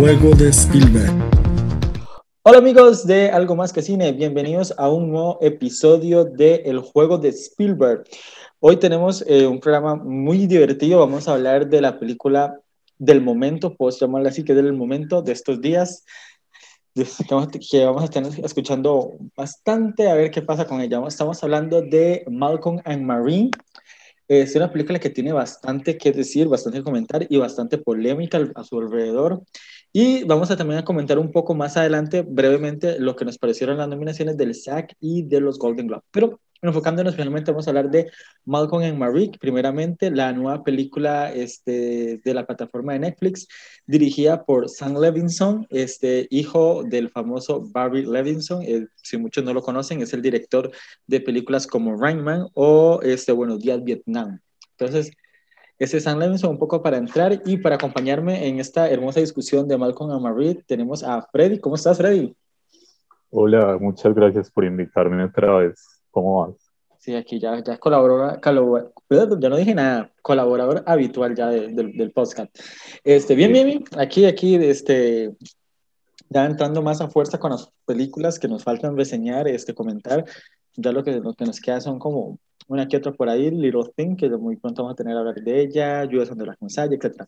El juego de Spielberg. Hola amigos de Algo Más que Cine, bienvenidos a un nuevo episodio de El juego de Spielberg. Hoy tenemos eh, un programa muy divertido, vamos a hablar de la película del momento, puedo llamarla así, que es del momento de estos días, que vamos a estar escuchando bastante a ver qué pasa con ella. Estamos hablando de Malcolm and Marie. Es una película que tiene bastante que decir, bastante que comentar y bastante polémica a su alrededor. Y vamos a también a comentar un poco más adelante, brevemente, lo que nos parecieron las nominaciones del SAG y de los Golden Globe. Pero enfocándonos finalmente, vamos a hablar de Malcolm and Marie, primeramente la nueva película este, de la plataforma de Netflix, dirigida por Sam Levinson, este, hijo del famoso Barry Levinson, eh, si muchos no lo conocen, es el director de películas como Rain Man o este, Buenos Días Vietnam. Entonces, ese es Sam Levinson un poco para entrar y para acompañarme en esta hermosa discusión de Malcolm and Marie tenemos a Freddy. ¿Cómo estás, Freddy? Hola, muchas gracias por invitarme otra vez. ¿Cómo vas? Sí, aquí ya, ya colaborador, ya no dije nada, colaborador habitual ya del podcast. Este, bien, bien, bien, aquí, aquí, este, ya entrando más a fuerza con las películas que nos faltan reseñar, este, comentar, ya lo que, lo que nos queda son como una que otra por ahí, Little Thing, que muy pronto vamos a tener a hablar de ella, Judas under la Consalla, etc.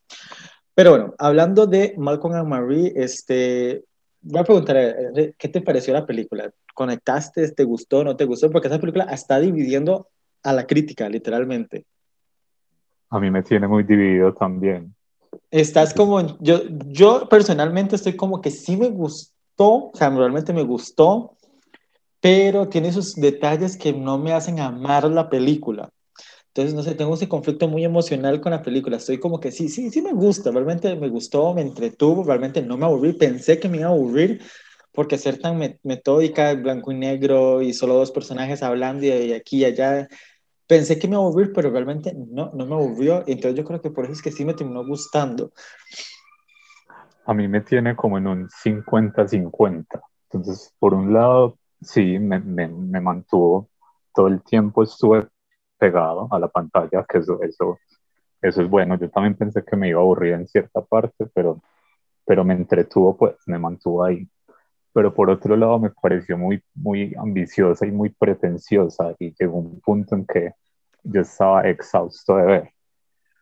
Pero bueno, hablando de Malcolm and Marie, este, voy a preguntar, eh, eh, ¿qué te pareció la película? ¿Conectaste? ¿Te gustó? ¿No te gustó? Porque esa película está dividiendo a la crítica, literalmente. A mí me tiene muy dividido también. Estás como, yo, yo personalmente estoy como que sí me gustó, o sea, realmente me gustó, pero tiene esos detalles que no me hacen amar la película. Entonces, no sé, tengo ese conflicto muy emocional con la película. Estoy como que sí, sí, sí me gusta, realmente me gustó, me entretuvo, realmente no me aburrí. Pensé que me iba a aburrir porque ser tan metódica, blanco y negro y solo dos personajes hablando y, aquí y allá, pensé que me iba a aburrir, pero realmente no, no me aburrió. Entonces, yo creo que por eso es que sí me terminó gustando. A mí me tiene como en un 50-50. Entonces, por un lado, sí, me, me, mantuvo todo el tiempo, estuve pegado a la pantalla, que eso, eso, eso es bueno. Yo también pensé que me iba a aburrir en cierta parte, pero, pero me entretuvo, pues me mantuvo ahí. Pero por otro lado me pareció muy, muy ambiciosa y muy pretenciosa y llegó un punto en que yo estaba exhausto de ver.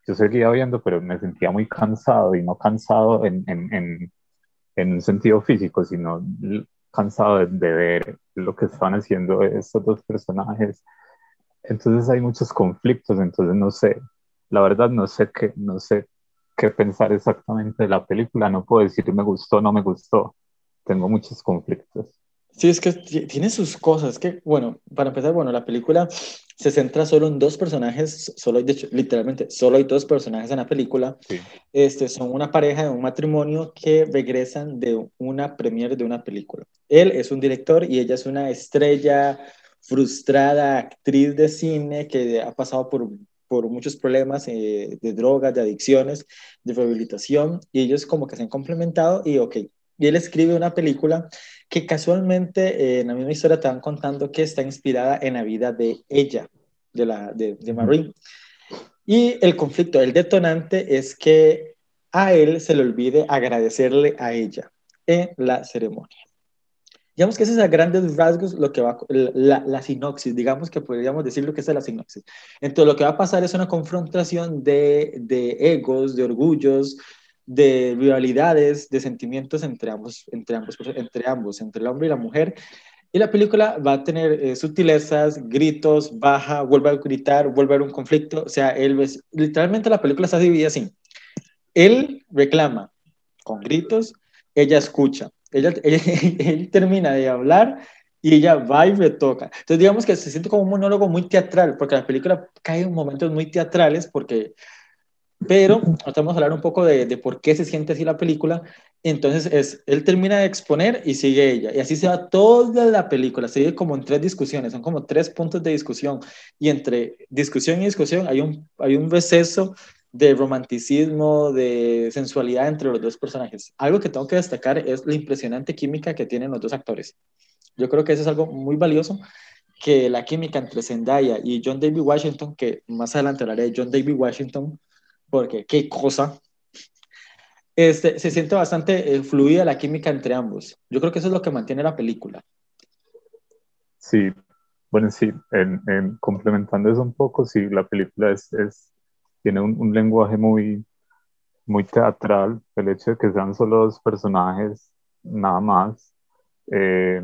Yo seguía viendo, pero me sentía muy cansado y no cansado en, en, en, en un sentido físico, sino cansado de, de, ver lo que estaban haciendo estos dos personajes. Entonces hay muchos conflictos, entonces no sé, la verdad no sé qué, no sé qué pensar exactamente de la película, no puedo decir me gustó o no me gustó, tengo muchos conflictos. Sí, es que tiene sus cosas, que bueno, para empezar, bueno, la película se centra solo en dos personajes, solo de hecho, literalmente, solo hay dos personajes en la película. Sí. Este, son una pareja de un matrimonio que regresan de una premiere de una película. Él es un director y ella es una estrella frustrada actriz de cine que ha pasado por, por muchos problemas eh, de drogas, de adicciones, de rehabilitación, y ellos como que se han complementado y ok, y él escribe una película que casualmente eh, en la misma historia te van contando que está inspirada en la vida de ella, de, la, de, de Marie. Y el conflicto, el detonante es que a él se le olvide agradecerle a ella en la ceremonia. Digamos que ese es a grandes rasgos lo que va, la, la, sinopsis, digamos que podríamos decir lo que es la sinopsis. Entonces lo que va a pasar es una confrontación de, de egos, de orgullos, de rivalidades, de sentimientos entre ambos, entre ambos, entre ambos, entre el hombre y la mujer. Y la película va a tener eh, sutilezas, gritos, baja, vuelve a gritar, vuelve a haber un conflicto. O sea, él es, literalmente la película está dividida así. Él reclama con gritos, ella escucha ella, él termina de hablar y ella va y retoca. Entonces, digamos que se siente como un monólogo muy teatral, porque la película cae en momentos muy teatrales, porque, pero vamos a hablar un poco de, de, por qué se siente así la película. Entonces, es, él termina de exponer y sigue ella. Y así se va toda la película. Sigue como en tres discusiones, son como tres puntos de discusión. Y entre discusión y discusión hay un, hay un receso de romanticismo, de sensualidad entre los dos personajes. Algo que tengo que destacar es la impresionante química que tienen los dos actores. Yo creo que eso es algo muy valioso, que la química entre Zendaya y John David Washington, que más adelante hablaré de John David Washington, porque qué cosa, este, se siente bastante eh, fluida la química entre ambos. Yo creo que eso es lo que mantiene la película. Sí, bueno, sí, en, complementando eso un poco, sí, la película es, es tiene un, un, lenguaje muy, muy teatral, el hecho de que sean solo dos personajes, nada más. Eh,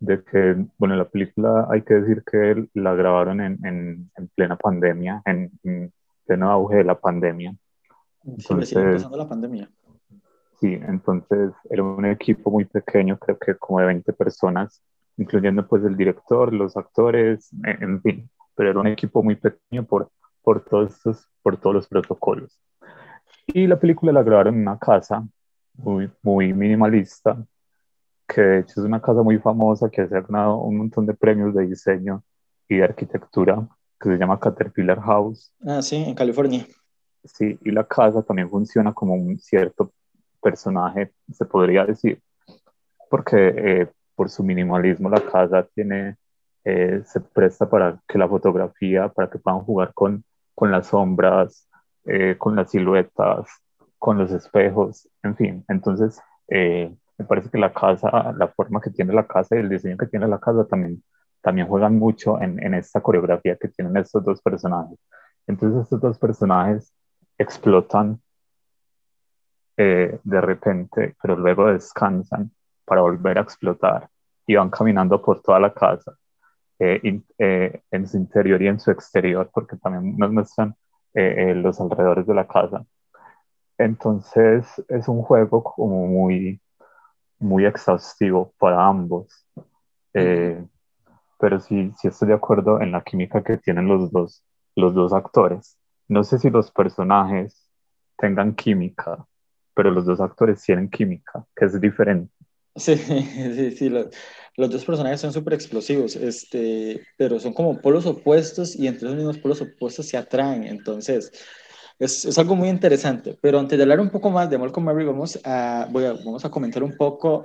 de que, bueno, la película hay que decir que la grabaron en, en, en plena pandemia, en, pleno auge de la pandemia. Entonces, sí, empezando la pandemia. Sí, entonces era un equipo muy pequeño, creo que como de 20 personas, incluyendo pues el director, los actores, en fin, pero era un equipo muy pequeño por, por, todos, estos, por todos los protocolos. Y la película la grabaron en una casa muy, muy minimalista, que de hecho es una casa muy famosa que ha ganado un montón de premios de diseño y de arquitectura, que se llama Caterpillar House. Ah, sí, en California. Sí, y la casa también funciona como un cierto personaje, se podría decir, porque eh, por su minimalismo la casa tiene, eh, se presta para que la fotografía, para que puedan jugar con, con las sombras, eh, con las siluetas, con los espejos, en fin. Entonces, me parece que la casa, la forma que tiene la casa y el diseño que tiene la casa también, también juegan mucho en, en esta coreografía que tienen estos dos personajes. Entonces estos dos personajes explotan eh, de repente, pero luego descansan para volver a explotar y van caminando por toda la casa, eh, eh, en su interior y en su exterior, porque también nos muestran los alrededores de la casa. Entonces es un juego como muy, muy exhaustivo para ambos. Eh, pero sí, sí estoy de acuerdo en la química que tienen los dos, los dos actores. No sé si los personajes tengan química, pero los dos actores tienen química, que es diferente. Sí, sí, sí. Los, los dos personajes son súper explosivos, este, pero son como polos opuestos y entre esos mismos polos opuestos se atraen. Entonces, es, es, algo muy interesante, pero antes de hablar un poco más de Malcolm Murray, vamos a, voy a, vamos a comentar un poco,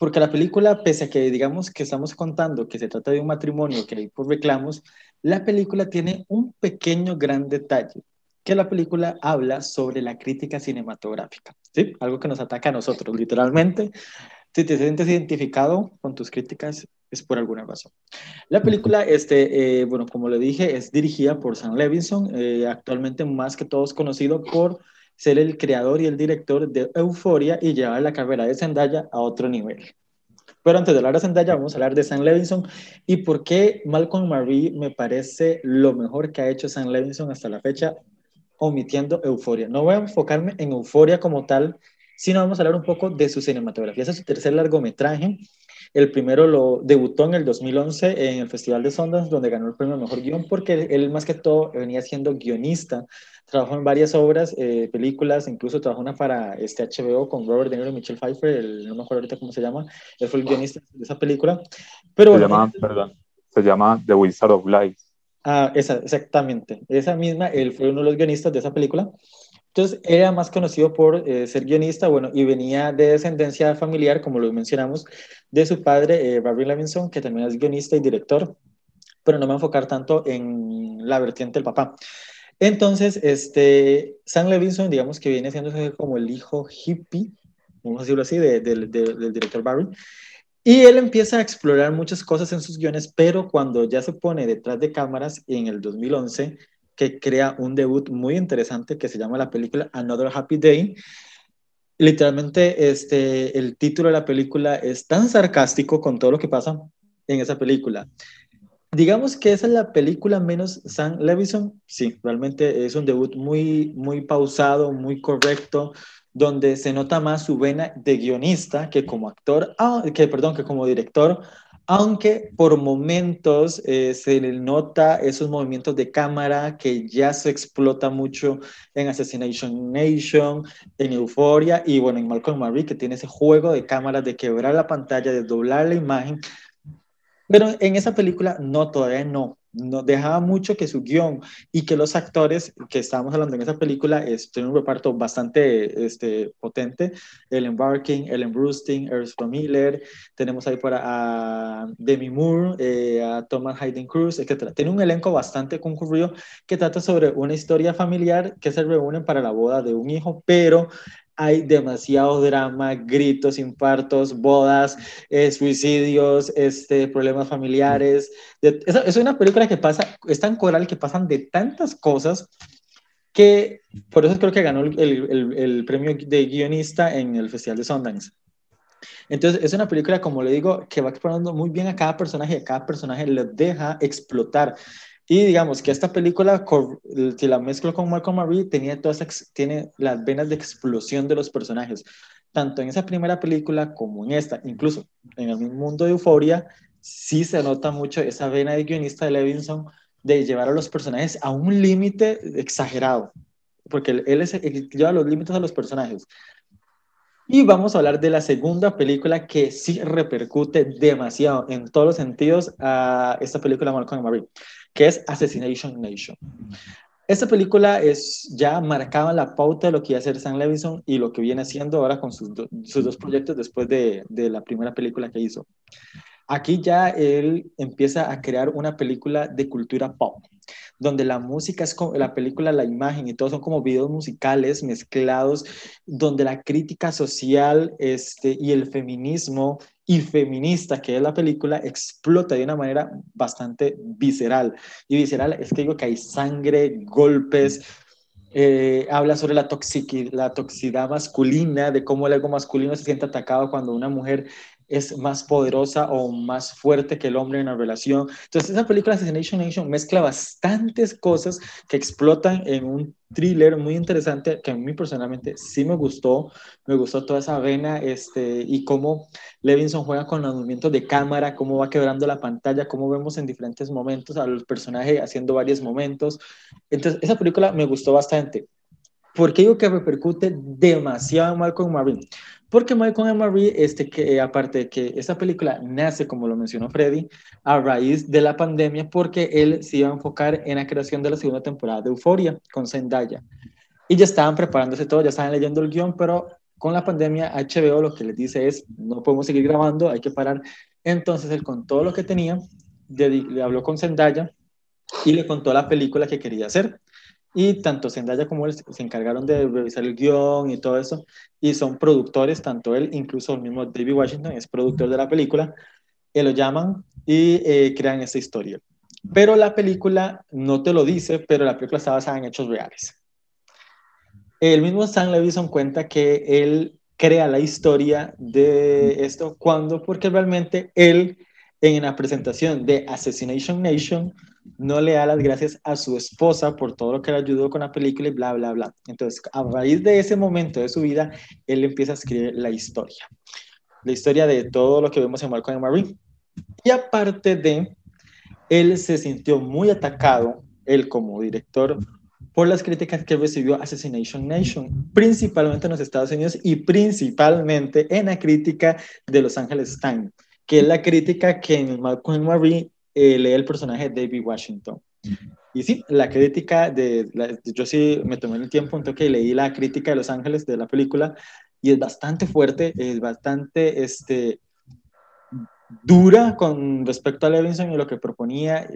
porque la película, pese a que digamos que estamos contando que se trata de un matrimonio que hay por reclamos, la película tiene un pequeño gran detalle, que la película habla sobre la crítica cinematográfica, ¿sí? Algo que nos ataca a nosotros, literalmente. Si te sientes identificado con tus críticas, es por alguna razón. La película, este, eh, bueno, como le dije, es dirigida por Sam Levinson, eh, actualmente más que todos conocido por ser el creador y el director de Euforia y llevar la carrera de Zendaya a otro nivel. Pero antes de hablar de Zendaya, vamos a hablar de Sam Levinson y por qué Malcolm Marie me parece lo mejor que ha hecho Sam Levinson hasta la fecha, omitiendo Euforia. No voy a enfocarme en Euforia como tal, sino vamos a hablar un poco de su cinematografía. Ese es su tercer largometraje el primero lo debutó en el 2011 en el Festival de Sundance, donde ganó el premio Mejor Guión, porque él más que todo venía siendo guionista. Trabajó en varias obras, eh, películas, incluso trabajó una para este HBO con Robert De Niro y Michelle Pfeiffer, no me acuerdo ahorita cómo se llama. Él fue el guionista de esa película. Pero, se, llama, perdón, se llama The Wizard of Life. Ah, esa, exactamente. Esa misma, él fue uno de los guionistas de esa película. Entonces, era más conocido por eh, ser guionista, bueno, y venía de descendencia familiar, como lo mencionamos, de su padre, eh, Barry Levinson, que también es guionista y director, pero no me enfocar tanto en la vertiente del papá. Entonces, este, Sam Levinson, digamos que viene siendo como el hijo hippie, vamos a decirlo así, del director Barry, y él empieza a explorar muchas cosas en sus guiones, pero cuando ya se pone detrás de cámaras en el 2011, que crea un debut muy interesante que se llama la película Another Happy Day. Literalmente, este, el título de la película es tan sarcástico con todo lo que pasa en esa película. Digamos que esa es la película menos Sam Levinson. Sí, realmente es un debut muy, muy pausado, muy correcto, donde se nota más su vena de guionista que como actor, ah, que perdón, que como director, aunque por momentos eh, se le nota esos movimientos de cámara que ya se explota mucho en Assassination Nation, en Euphoria y bueno, en Malcolm Marie, que tiene ese juego de cámaras de quebrar la pantalla, de doblar la imagen. Pero en esa película no, todavía no. Nos dejaba mucho que su guion y que los actores que estábamos hablando en esa película es, tienen un reparto bastante este, potente. Ellen Barkin, Ellen Brusting, Ursula Miller, tenemos ahí para a Demi Moore, eh, a Thomas Hayden Cruz, etc. Tiene un elenco bastante concurrido que trata sobre una historia familiar que se reúnen para la boda de un hijo, pero hay demasiado drama, gritos, infartos, bodas, eh, suicidios, este, problemas familiares. es, es, una película que pasa, es tan coral que pasan de tantas cosas que por eso creo que ganó el, el, el premio de guionista en el Festival de Sundance. Entonces, es una película, como le digo, que va explorando muy bien a cada personaje a cada personaje le deja explotar. Y digamos que esta película, si la mezclo con Malcolm Marie, tenía todas, tiene las venas de explosión de los personajes, tanto en esa primera película como en esta, incluso en el mundo de Euforia, sí se nota mucho esa vena de guionista de Levinson de llevar a los personajes a un límite exagerado, porque él, es, lleva los límites a los personajes. Y vamos a hablar de la segunda película que sí repercute demasiado en todos los sentidos a esta película Malcolm Marie que es Assassination Nation. Esta película es ya marcaba la pauta de lo que iba a hacer Sam Levinson y lo que viene haciendo ahora con sus, sus dos proyectos después de, de, la primera película que hizo. Aquí ya él empieza a crear una película de cultura pop, donde la música es como la película, la imagen y todo son como videos musicales mezclados, donde la crítica social este, y el feminismo y feminista que es la película explota de una manera bastante visceral. Y visceral es que digo que hay sangre, golpes, eh, habla sobre la, la toxicidad masculina, de cómo el ego masculino se siente atacado cuando una mujer es más poderosa o más fuerte que el hombre en la relación. Entonces, esa película Assassination Nation mezcla bastantes cosas que explotan en un thriller muy interesante que a mí personalmente sí me gustó. Me gustó toda esa vena este, y cómo Levinson juega con los movimientos de cámara, cómo va quebrando la pantalla, cómo vemos en diferentes momentos a los personajes haciendo varios momentos. Entonces, esa película me gustó bastante. ¿Por qué digo que repercute demasiado mal con Marine? Porque Michael Marie, este, que, eh, aparte de que esta película nace, como lo mencionó Freddy, a raíz de la pandemia, porque él se iba a enfocar en la creación de la segunda temporada de Euforia con Zendaya. Y ya estaban preparándose todo, ya estaban leyendo el guion, pero con la pandemia HBO lo que les dice es, no podemos seguir grabando, hay que parar. Entonces él con todo lo que tenía, le habló con Zendaya y le contó la película que quería hacer. Y tanto Zendaya como él se encargaron de revisar el guion y todo eso. Y son productores, tanto él, incluso el mismo David Washington es productor de la película. Y lo llaman y eh, crean esta historia. Pero la película no te lo dice, pero la película está basada en hechos reales. El mismo Sam Levinson cuenta que él crea la historia de esto cuando, porque realmente él en la presentación de Assassination Nation no le da las gracias a su esposa por todo lo que le ayudó con la película y bla, bla, bla. Entonces, a raíz de ese momento de su vida, él empieza a escribir la historia. La historia de todo lo que vemos en Malcolm Marie. Y aparte de, él se sintió muy atacado, él como director, por las críticas que recibió Assassination Nation, principalmente en los Estados Unidos y principalmente en la crítica de Los Angeles Times, que es la crítica que en Malcolm Marie eh, lee el personaje de David Washington. Y sí, la crítica de, yo sí me tomé el tiempo, en que leí la crítica de Los Ángeles de la película y es bastante fuerte, es bastante este, dura con respecto a Levinson y lo que proponía.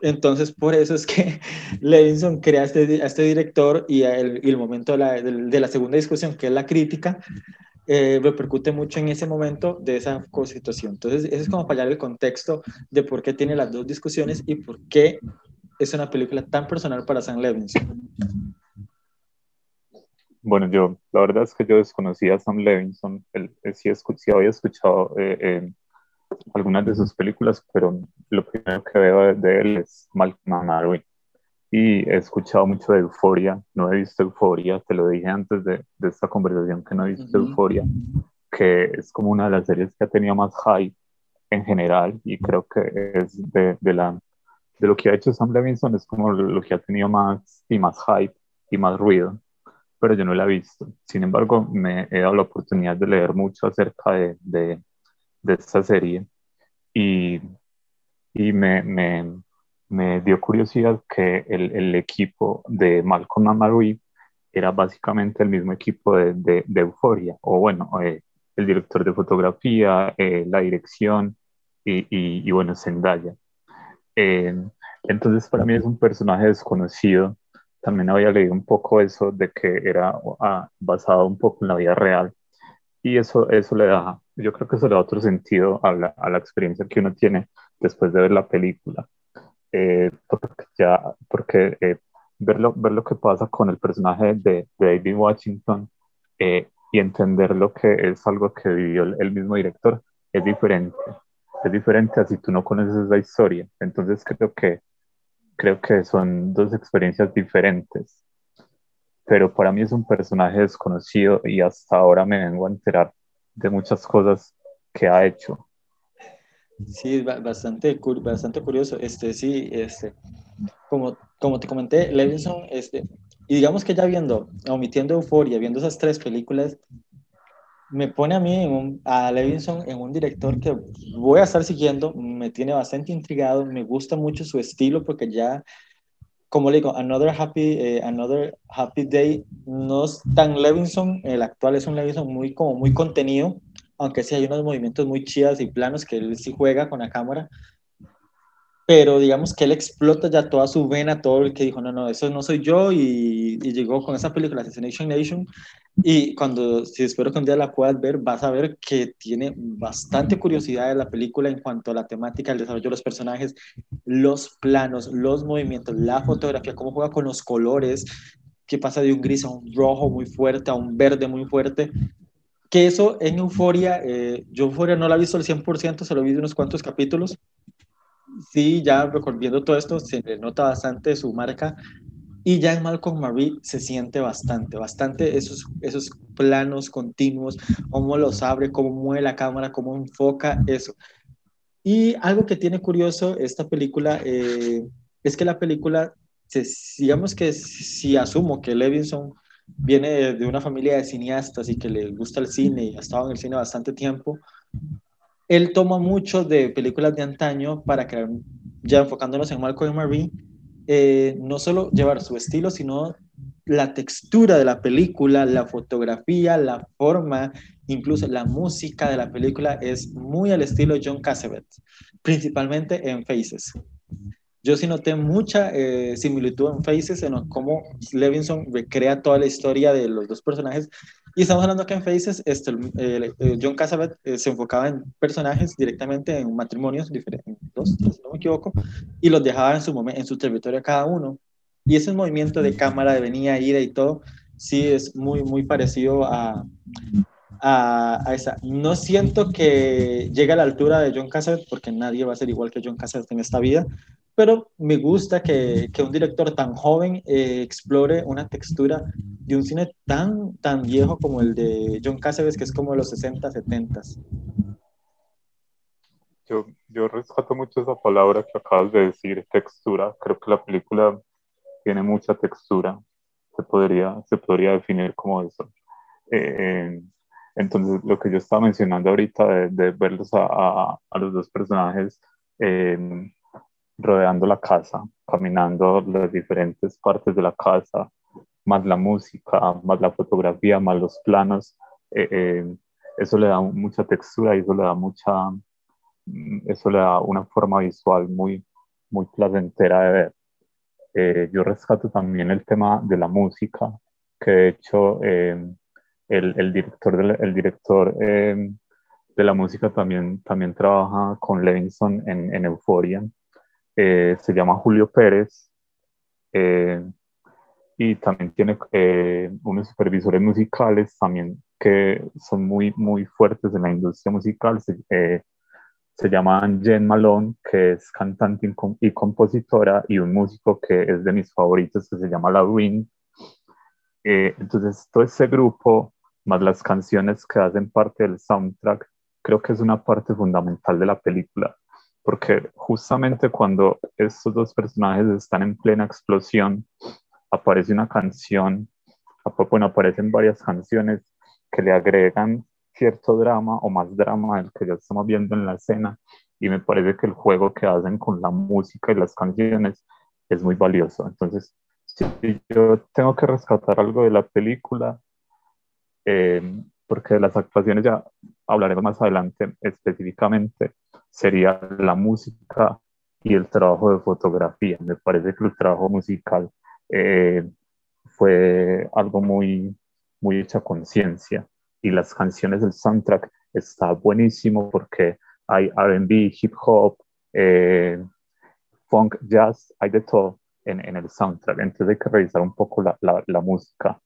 Entonces, por eso es que Levinson crea este, a este director y el, y el momento de la, de la, segunda discusión, que es la crítica, eh, repercute mucho en ese momento de esa situación. Entonces, eso es como para el contexto de por qué tiene las dos discusiones y por qué es una película tan personal para Sam Levinson. Bueno, yo, la verdad es que yo desconocía a Sam Levinson, él, sí escuchado, había escuchado eh, algunas de sus películas, pero lo primero que veo de, él es Malcolm Marwin y he escuchado mucho de Euforia, no he visto Euforia, te lo dije antes de, de esta conversación que no he visto Euforia, que es como una de las series que ha tenido más hype en general y creo que es de, de, la, de lo que ha hecho Sam Levinson, es como lo que ha tenido más y más hype y más ruido, pero yo no la he visto. Sin embargo, me he dado la oportunidad de leer mucho acerca de, de, de esta serie y y me, me, me dio curiosidad que el, el, equipo de Malcolm and Marie era básicamente el mismo equipo de, de, Euforia, o bueno, eh, el director de fotografía, eh, la dirección y, y, bueno, Zendaya. Eh, entonces para mí es un personaje desconocido. También había leído un poco eso de que era ah, basado un poco en la vida real. Y eso, eso le da, yo creo que eso le da otro sentido a la, a la experiencia que uno tiene después de ver la película. Eh, porque ya, porque eh, ver, lo, ver lo que pasa con el personaje de, David Washington eh, y entender lo que es algo que vivió el, el mismo director es diferente. Es diferente a si tú no conoces la historia. Entonces creo que creo que son dos experiencias diferentes. Pero para mí es un personaje desconocido y hasta ahora me vengo a enterar de muchas cosas que ha hecho. Sí, bastante, bastante curioso. Este, sí, este, como, como te comenté, Levinson, este, y digamos que ya viendo, omitiendo Euforia, viendo esas tres películas, me pone a mí, a Levinson, en un director que voy a estar siguiendo, me tiene bastante intrigado, me gusta mucho su estilo porque ya, como le digo, Another Happy, eh, Another Happy Day no es tan Levinson, el actual es un Levinson muy, como muy contenido, aunque sí hay unos movimientos muy chidas y planos que él sí juega con la cámara, pero digamos que él explota ya toda su vena, todo el que dijo, no, no, eso no soy yo, y, y llegó con esa película, Assassination Nation, y cuando, si espero que un día la puedas ver, vas a ver que tiene bastante curiosidad de la película en cuanto a la temática, el desarrollo de los personajes, los planos, los movimientos, la fotografía, cómo juega con los colores, que pasa de un gris a un rojo muy fuerte, a un verde muy fuerte. Que eso en Euforia, eh, yo Euforia no la he visto al 100%, se lo vi de unos cuantos capítulos. Sí, ya viendo todo esto, se nota bastante su marca, y ya en Malcolm Marie se siente bastante, bastante esos, esos planos continuos, cómo los abre, cómo mueve la cámara, cómo enfoca eso. Y algo que tiene curioso esta película eh, es que la película, se, digamos que si asumo que Levinson viene de una familia de cineastas y que le gusta el cine y ha estado en el cine bastante tiempo, él toma mucho de películas de antaño para crear, ya enfocándonos en Malcolm Marie, eh, no solo llevar su estilo, sino la textura de la película, la fotografía, la forma, incluso la música de la película es muy al estilo John Cassavetes, principalmente en Faces yo sí noté mucha eh, similitud en Faces, en cómo Levinson recrea toda la historia de los dos personajes. Y estamos hablando que en Faces, este, John Cassavet eh, se enfocaba en personajes directamente en matrimonios diferentes, dos, si no me equivoco, y los dejaba en su, en su territorio cada uno. Y ese movimiento de cámara, de venida, ida y todo, sí es muy, muy parecido a, a, a, esa. No siento que llegue a la altura de John Cassavet, porque nadie va a ser igual que John Cassavet en esta vida, pero me gusta que, que un director tan joven eh, explore una textura de un cine tan, tan viejo como el de John Cassavetes, que es como de los 60, 70. Yo, yo rescato mucho esa palabra que acabas de decir, textura. Creo que la película tiene mucha textura. Se podría, se podría definir como eso. Eh, entonces, lo que yo estaba mencionando ahorita de, de verlos a, a, a, los dos personajes eh, rodeando la casa, caminando las diferentes partes de la casa, más la música, más la fotografía, más los planos, eh, eh, eso le da mucha textura y eso le da mucha, mm, eso le da una forma visual muy, muy placentera de ver. Eh, yo rescato también el tema de la música, que de hecho el, el, director, del, el director de la música también, también trabaja con Levinson en, en Euphoria eh, se llama Julio Pérez eh, y también tiene eh, unos supervisores musicales también que son muy, muy fuertes en la industria musical. Se, se llaman Jen Malone, que es cantante y compositora, y un músico que es de mis favoritos, que se llama La Eh, entonces, todo ese grupo, más las canciones que hacen parte del soundtrack, creo que es una parte fundamental de la película porque justamente cuando estos dos personajes están en plena explosión, aparece una canción, bueno, aparecen varias canciones que le agregan cierto drama o más drama del que ya estamos viendo en la escena y me parece que el juego que hacen con la música y las canciones es muy valioso. Entonces, si yo tengo que rescatar algo de la película, eh, porque de las actuaciones ya hablaremos más adelante específicamente, sería la música y el trabajo de fotografía. Me parece que el trabajo musical eh, fue algo muy, muy hecha conciencia y las canciones del soundtrack está buenísimo porque hay RB, hip hop, eh, funk, jazz, hay de todo en, en, el soundtrack. Entonces hay que revisar un poco la, la, la música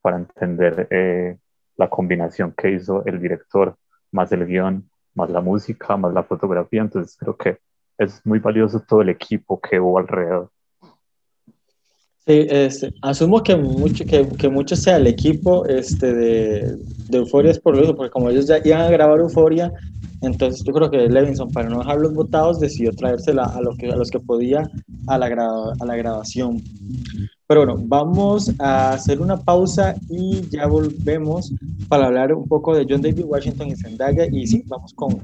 para entender eh, la combinación que hizo el director, más el guion, más la música, más la fotografía. Entonces creo que es muy valioso todo el equipo que hubo alrededor. Sí, este, asumo que mucho, que, que, mucho sea el equipo este, de, de Euforia es por eso, porque como ellos ya iban a grabar Euforia, entonces yo creo que Levinson, para no dejarlos votados, decidió traérsela a, lo que, a los que podía a la, a la grabación. Pero bueno, vamos a hacer una pausa y ya volvemos para hablar un poco de John David Washington y Zendaya. Y sí, vamos con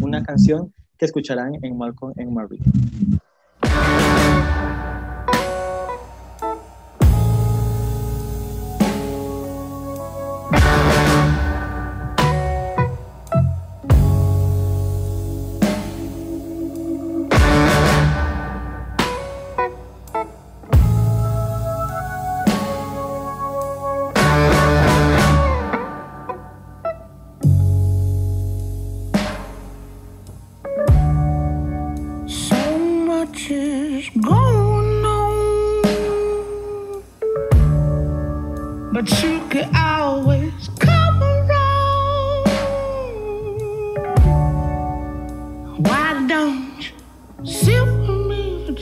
una canción que escucharán en Malcolm en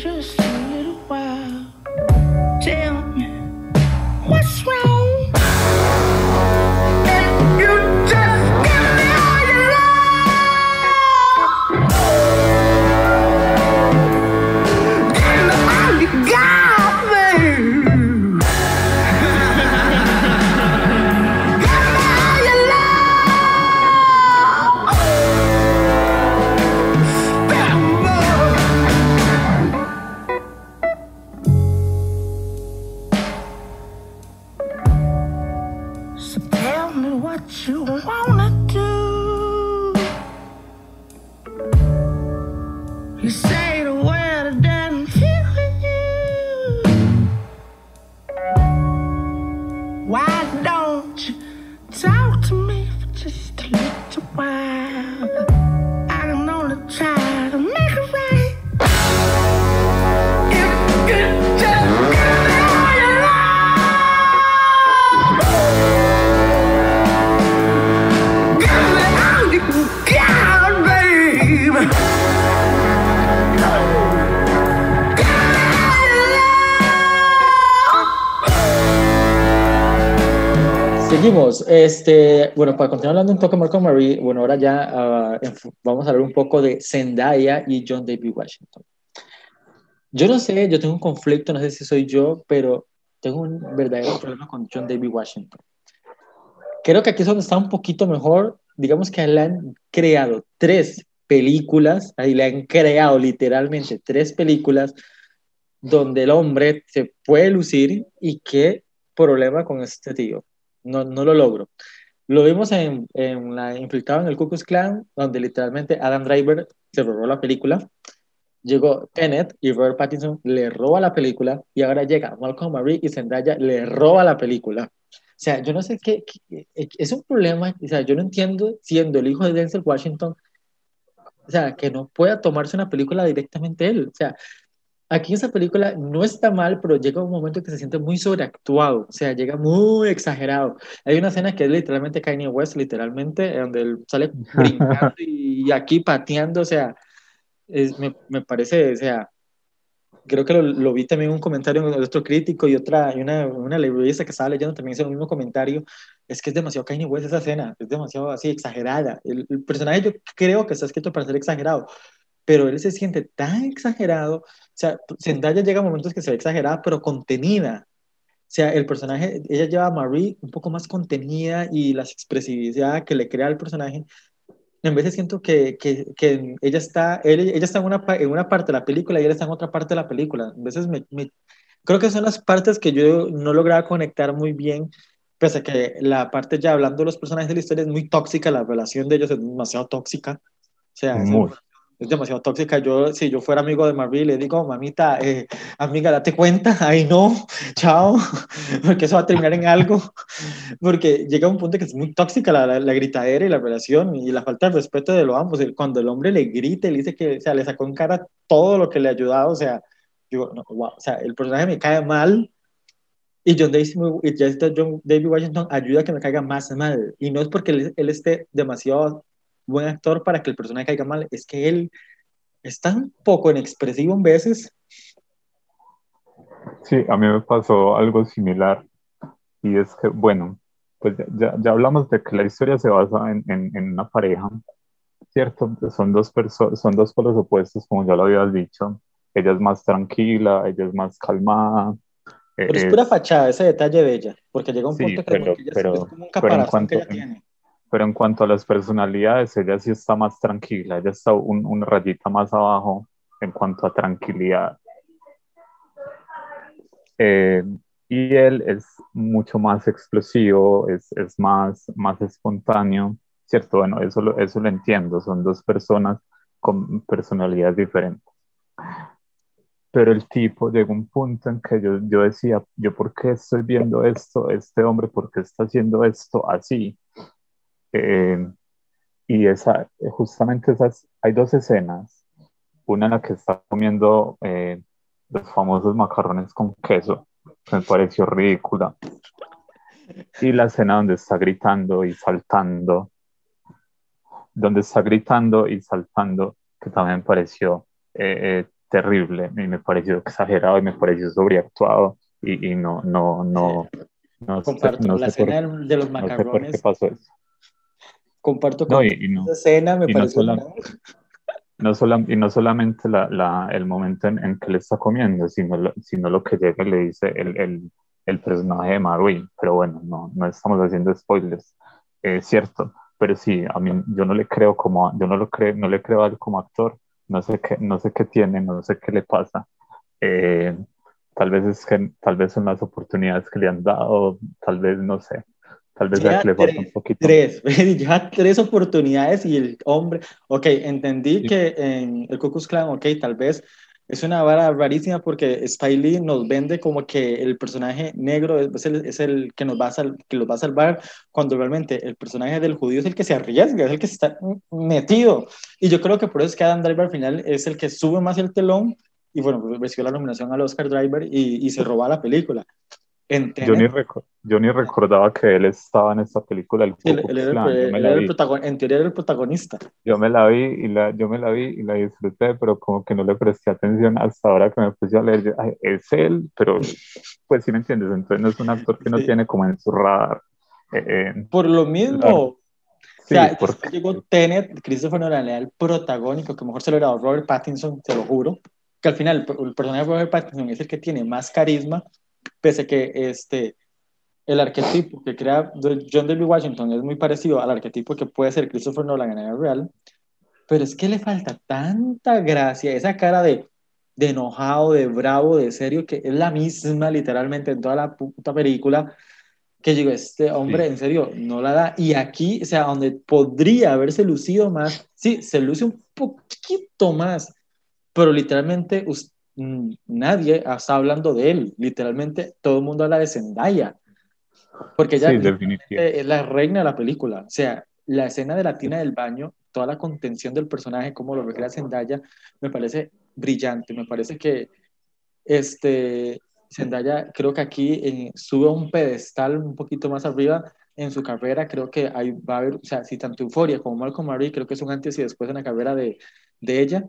Marie. Seguimos. Bueno, para continuar hablando un poco de Malcolm Marie, bueno, ahora ya uh, vamos a hablar un poco de Zendaya y John David Washington. Yo no sé, yo tengo un conflicto, no sé si soy yo, pero tengo un verdadero problema con John David Washington. Creo que aquí es donde está un poquito mejor. Digamos que le han creado tres películas, ahí le han creado literalmente tres películas donde el hombre se puede lucir y qué problema con este tío no, no lo logro. Lo vimos en, en la infiltrado en el Ku Klux Klan, donde literalmente Adam Driver se robó la película. Llegó Tenet y Robert Pattinson le roba la película y ahora llega Malcolm Marie y Zendaya le roba la película. O sea, yo no sé qué, es un problema, o sea, yo no entiendo siendo el hijo de Denzel Washington, o sea, que no pueda tomarse una película directamente él. O sea, Aquí esa película no está mal, pero llega un momento que se siente muy sobreactuado, o sea, llega muy exagerado. Hay una escena que es literalmente Kanye West, literalmente, donde él sale brincando y aquí pateando, o sea, me, me, parece, o sea, creo que lo, lo, vi también en un comentario de otro crítico y otra, y una, una que estaba leyendo también hizo el mismo comentario, es que es demasiado Kanye West esa escena, es demasiado así, exagerada. El, el personaje yo creo que está escrito para ser exagerado, pero él se siente tan exagerado, sea, Zendaya llega a momentos que se ve exagerada, pero contenida. O sea, el personaje, ella lleva a Marie un poco más contenida y la expresividad que le crea al personaje en de siento que, que, que ella está, él, ella está en una, en una parte de la película y él está en otra parte de la película. A veces me, me, creo que son las partes que yo no lograba conectar muy bien, pese a que la parte ya hablando de los personajes de la historia es muy tóxica, la relación de ellos es demasiado tóxica. O sea, Muy. Es demasiado tóxica. Yo, si yo fuera amigo de Marvel, le digo, mamita, eh, amiga, date cuenta, ay no, chao, porque eso va a terminar en algo. Porque llega un punto que es muy tóxica la, la, la gritadera y la relación y la falta de respeto de los ambos. Cuando el hombre le grita le dice que, o sea, le sacó en cara todo lo que le ha ayudado, o sea, digo, no, wow, o sea, el personaje me cae mal. Y John David Washington ayuda a que me caiga más mal. Y no es porque él, él esté demasiado buen actor para que el personaje caiga mal, es que él es tan poco inexpresivo en veces. Sí, a mí me pasó algo similar y es que, bueno, pues ya, ya hablamos de que la historia se basa en, en, en una pareja, ¿cierto? Son dos, son dos polos opuestos, como ya lo habías dicho. Ella es más tranquila, ella es más calmada. Pero es, es pura fachada ese detalle de ella, porque llega un sí, punto que, pero, ella pero, es como un caparazón cuanto, que ella tiene. Pero en cuanto a las personalidades, ella sí está más tranquila, ella está un, un rayita más abajo en cuanto a tranquilidad. Eh, y él es mucho más explosivo, es, es más, más espontáneo, ¿cierto? Bueno, eso lo, eso lo entiendo, son dos personas con personalidades diferentes. Pero el tipo llegó a un punto en que yo, yo decía, ¿yo por qué estoy viendo esto? Este hombre, ¿por qué está haciendo esto así? Eh, y esa, justamente esas, hay dos escenas. Una en la que está comiendo eh, los famosos macarrones con queso, que me pareció ridícula. Y la escena donde está gritando y saltando, donde está gritando y saltando, que también me pareció eh, terrible, y me pareció exagerado y me pareció sobreactuado y, y no, no, no, no, Comparto, no la escena por, de los no sé por macarrones. qué pasó eso. Comparto con No, y, y no, esa escena, me y no parece sola- no sola- y no solamente la, la- el momento en, en que le está comiendo, sino lo, sino lo que llega y le dice el, el, el personaje de Marui. Pero bueno, no, no estamos haciendo spoilers. Es cierto, pero sí, a mí yo no le creo como, yo no lo creo, no le creo a él como actor. No sé qué, no sé qué tiene, no sé qué le pasa. Eh, tal vez es que, tal vez son las oportunidades que le han dado, tal vez, no sé. Tal vez Lleva a que le falta un poquito. tres, lleva tres oportunidades y el hombre, ok, entendí Sí. que en el Ku Klux Klan, ok, tal vez es una vara rarísima porque Lee nos vende como que el personaje negro es el, es el que nos va a sal- que los va a salvar cuando realmente el personaje del judío es el que se arriesga, es el que está metido. Y yo creo que por eso es que Adam Driver al final es el que sube más el telón y bueno, recibió la nominación al Oscar Driver y, y se roba la película. Yo ni, yo ni recordaba que él estaba en esta película, el era era en teoría era el protagonista. Yo me la vi y la, yo me la vi y la disfruté, pero como que no le presté atención hasta ahora que me puse a leer. yo, "Ay, es él, pero pues sí me entiendes, entonces no es un actor que no Sí. tiene como en su radar. Eh, eh, Por lo mismo, Claro. o sí, sea, porque llegó Tenet, Christopher Nolan le da el protagónico, que mejor se lo dado Robert Pattinson, te lo juro, que al final el personaje de Robert Pattinson es el que tiene más carisma, pese a que este, el arquetipo que crea John W. Washington es muy parecido al arquetipo que puede ser Christopher Nolan en vida real, pero es que le falta tanta gracia, esa cara de, de enojado, de bravo, de serio, que es la misma literalmente en toda la puta película, que digo, este hombre Sí. en serio no la da. Y aquí, o sea, donde podría haberse lucido más, sí, se luce un poquito más, pero literalmente us- mm, nadie está hablando de él, literalmente todo el mundo habla de Zendaya, porque ella sí, definitivamente. es la reina de la película, o sea, la escena de la tina del baño, toda la contención del personaje, como lo recrea Zendaya, me parece brillante, me parece que este, Zendaya creo que aquí eh, sube a un pedestal un poquito más arriba en su carrera, creo que ahí va a haber, o sea, si tanto Euforia como Malcolm Marie, creo que es un antes y después en la carrera de, de ella,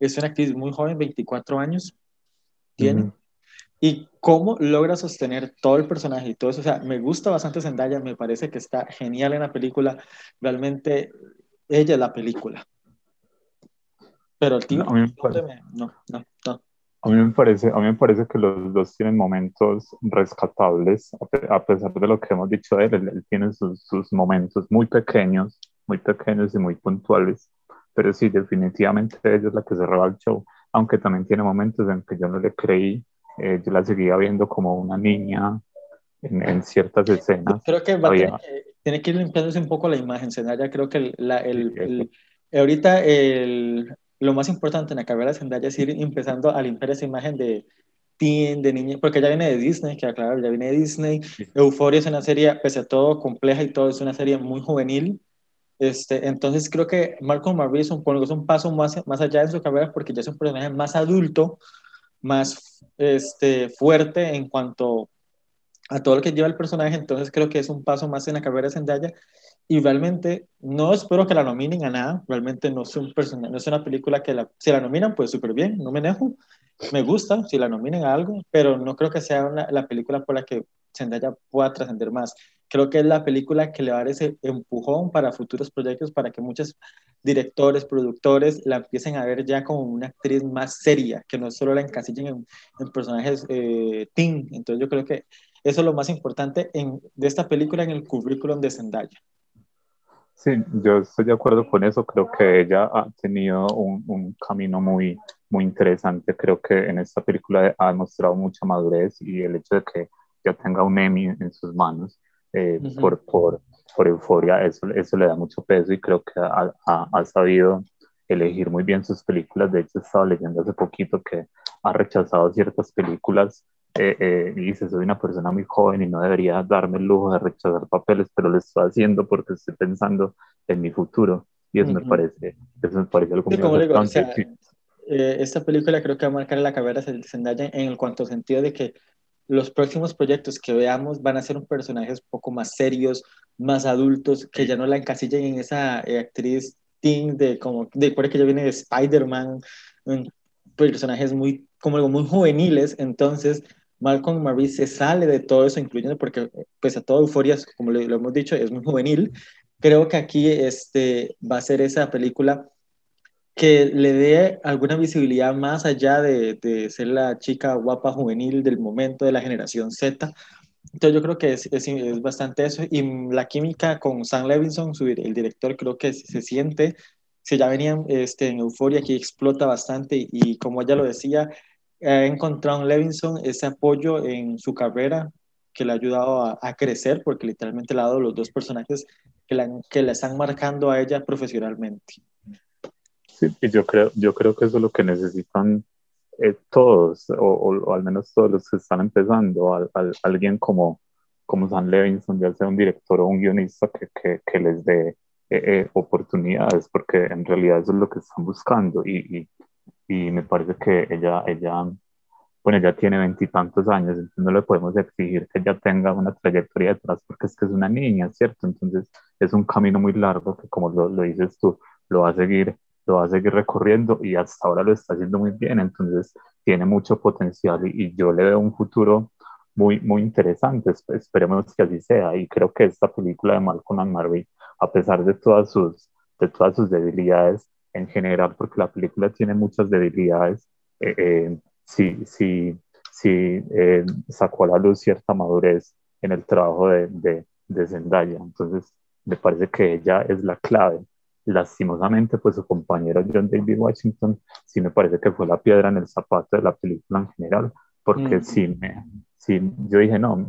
es una actriz muy joven, 24 años tiene, Ujú. y cómo logra sostener todo el personaje y todo eso, o sea, me gusta bastante Zendaya, me parece que está genial en la película, realmente ella es la película. Pero el tío, No, a mí me parece- no, no, no. A mí me parece, a mí me parece que los dos tienen momentos rescatables, a pesar de lo que hemos dicho de él, él, él tiene sus, sus momentos muy pequeños, muy pequeños y muy puntuales, pero sí, definitivamente ella es la que cerraba el show, aunque también tiene momentos en que yo no le creí, eh, yo la seguía viendo como una niña en, ciertas escenas. Creo que va tiene que ir limpiándose un poco la imagen, Zendaya, creo que la, el, ahorita el, lo más importante en la carrera de Zendaya es ir empezando a limpiar esa imagen de teen, de niña, porque ya viene de Disney, que claro, ya viene de Disney. Euphoria es una serie, pese a todo, compleja y todo, es una serie muy juvenil. Este, entonces creo que Malcolm Marvel es un, paso más, más allá de su carrera porque ya es un personaje más adulto, más este, fuerte en cuanto a todo lo que lleva el personaje, entonces creo que es un paso más en la carrera de Zendaya. Y realmente no espero que la nominen a nada, realmente no es, un personaje, no es una película que la, si la nominan pues súper bien, no me dejo, me gusta si la nominen a algo, pero no creo que sea la película por la que Zendaya pueda trascender más. Creo que es la película que le va a dar ese empujón para futuros proyectos, para que muchos directores, productores la empiecen a ver ya como una actriz más seria, que no solo la encasillen en, en personajes eh, teen. Entonces yo creo que eso es lo más importante en, de esta película en el currículum de Zendaya. Sí, yo estoy de acuerdo con eso. Creo que ella ha tenido un, un, camino muy, muy interesante. Creo que en esta película ha demostrado mucha madurez y el hecho de que ya tenga un Emmy en sus manos eh, por, por, por, euforia, eso, eso le da mucho peso y creo que ha, ha, ha, sabido elegir muy bien sus películas. De hecho, estaba leyendo hace poquito que ha rechazado ciertas películas eh, eh, y dice, soy una persona muy joven y no debería darme el lujo de rechazar papeles, pero lo estoy haciendo porque estoy pensando en mi futuro. Y eso, me, parece, eso me parece algo muy importante. Eh, esta película creo que va a marcar la carrera de Zendaya en el cuanto sentido de que los próximos proyectos que veamos van a ser un personajes un poco más serios, más adultos, que ya no la encasillen en esa actriz teen de como, de por que ya viene de Spider-Man, personajes muy, como algo muy juveniles, entonces Malcolm Marie se sale de todo eso, incluyendo porque, pues a toda euforia, como lo, hemos dicho, es muy juvenil. Creo que aquí este, va a ser esa película que le dé alguna visibilidad más allá de, de, ser la chica guapa juvenil del momento de la generación Z. Entonces yo creo que es, es, bastante eso. Y la química con Sam Levinson, su, el director, creo que se siente. Si ya venían este, en euforia, aquí explota bastante y, y como ella lo decía, ha encontrado en Levinson ese apoyo en su carrera que le ha ayudado a, crecer, porque literalmente le ha dado los dos personajes que la, que la están marcando a ella profesionalmente. Sí, y yo creo, yo creo que eso es lo que necesitan eh, todos, o, al menos todos los que están empezando, al, alguien como, como Sam Levinson, ya sea un director o un guionista que, que, que les dé eh, eh, oportunidades, porque en realidad eso es lo que están buscando. Y, y, y me parece que ella, ella, bueno, ella tiene veintitantos años, entonces no le podemos exigir que ella tenga una trayectoria detrás porque es que es una niña, ¿cierto? Entonces es un camino muy largo que como lo, lo dices tú, lo va a seguir lo va a seguir recorriendo y hasta ahora lo está haciendo muy bien, entonces tiene mucho potencial y, y yo le veo un futuro muy, muy interesante, esperemos que así sea y creo que esta película de Malcolm and Marvin, a pesar de todas sus, de todas sus debilidades, en general, porque la película tiene muchas debilidades, eh, eh, sí, sí, sí eh, sacó a la luz cierta madurez en el trabajo de, de, de, Zendaya. Entonces, me parece que ella es la clave. Lastimosamente, pues su compañero John David Washington sí me parece que fue la piedra en el zapato de la película en general, porque sí, me, sí, yo dije, no,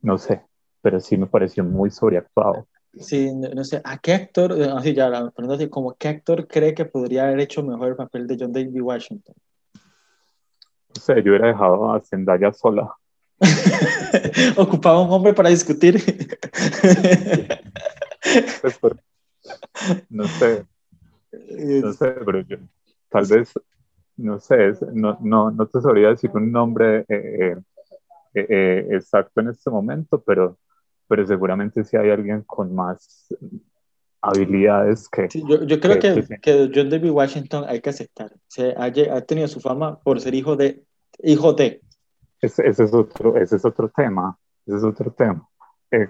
no sé, pero sí me pareció muy sobreactuado. Sí, no, sé, ¿a qué actor, así ya, así, como qué actor cree que podría haber hecho mejor el papel de John David Washington? No sé, yo hubiera dejado a Zendaya sola. Ocupaba un hombre para discutir. Pues, no sé, no sé, pero yo, tal vez, no sé, no, no, no te sabría decir un nombre eh, eh, exacto en este momento, pero pero seguramente si hay alguien con más habilidades que... yo, yo, creo que, que, John David Washington hay que aceptar. Se ha, ha, tenido su fama por ser hijo de... Hijo de. Ese, ese es, otro, ese es otro tema. Ese es otro tema. Eh,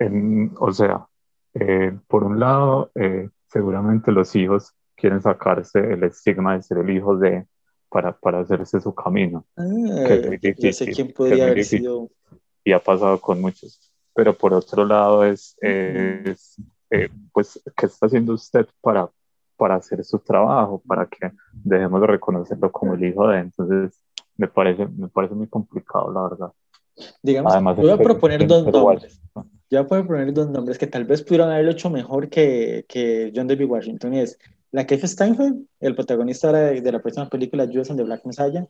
en, o sea, eh, por un lado, eh, seguramente los hijos quieren sacarse el estigma de ser el hijo de para, para hacerse su camino. Ah, que sé quién podría haber sido. Y ha pasado con muchos pero por otro lado es, es, eh, pues, ¿qué está haciendo usted para, para hacer su trabajo? Para que dejemos de reconocerlo como el hijo de. Entonces, me parece, me parece muy complicado, la verdad. Digamos, Además, voy a proponer dos es- nombres. Yo voy a proponer dos nombres que tal vez pudieran haberlo hecho mejor que, que John David Washington. Y es la Keith Steinfeld, el protagonista de, de la próxima película Judas and the Black Messiah.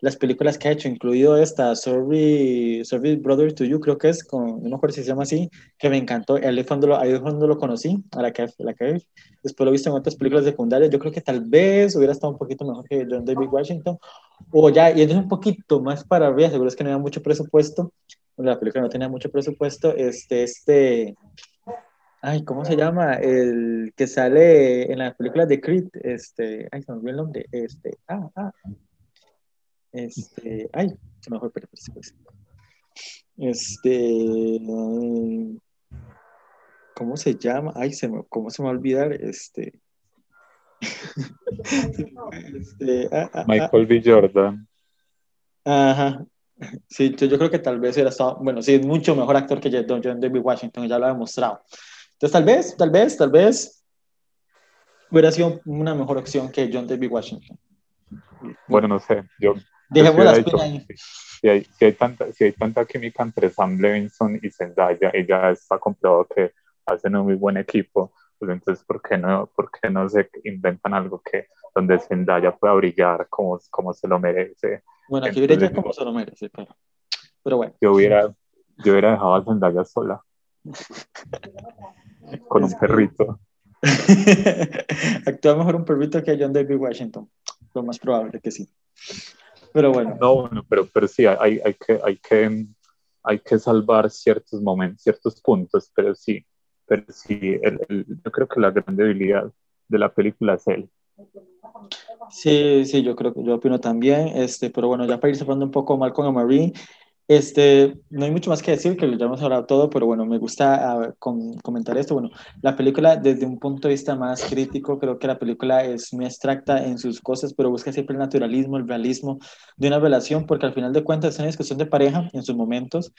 Las películas que ha hecho, incluido esta Sorry, Sorry Brother to You, creo que es, con, no me acuerdo si se llama así, que me encantó. Fue cuando lo, ahí cuando lo conocí, a la Keith. La Keith. Después lo he visto en otras películas secundarias. Yo creo que tal vez hubiera estado un poquito mejor que John David Washington. O ya, y entonces un poquito más para arriba, seguro es que no había mucho presupuesto la película no tenía mucho presupuesto, este, este, ay, ¿cómo se llama? El que sale en las películas de Creed, este, ay, se me olvidó el nombre, este, ah, ah, este, ay, se me fue, pero pues, pues, este, ¿cómo se llama? Ay, se me, ¿cómo se me va a olvidar? Este, este, ah, ah, ah. Michael B. Jordan. Ajá. Sí, yo, yo creo que tal vez era estado, bueno, sí, es mucho mejor actor que John John David Washington, ya lo ha demostrado. Entonces, tal vez, tal vez, tal vez hubiera sido una mejor opción que John David Washington. Bueno, no sé, yo Dejemos Yo la sí espina hubiera ahí. Si hay, si, hay tanta, si hay tanta química entre Sam Levinson y Zendaya, ella está comprobado que hacen un muy buen equipo, pues entonces, ¿por qué no, por qué no se inventan algo que donde Zendaya pueda brillar como, como se lo merece? Bueno, aquí brilla como se lo merece, pero, pero bueno. Yo hubiera, yo hubiera dejado a Zendaya sola, con un perrito. Actúa mejor un perrito que John David Washington. Lo más probable que sí. Pero bueno, No, bueno, pero, pero sí, hay, hay, que, hay, que, hay que salvar ciertos momentos, ciertos puntos, pero sí, pero sí, el- el- yo creo que la gran debilidad de la película es él. Sí, sí, yo creo que yo opino también, este, pero bueno, ya para ir cerrando un poco mal con Amarie, este, no hay mucho más que decir, que ya hemos hablado todo, pero bueno, me gusta ah, com- comentar esto. Bueno, la película desde un punto de vista más crítico, creo que la película es muy abstracta en sus cosas, pero busca siempre el naturalismo, el realismo de una relación, porque al final de cuentas es una discusión de pareja en sus momentos,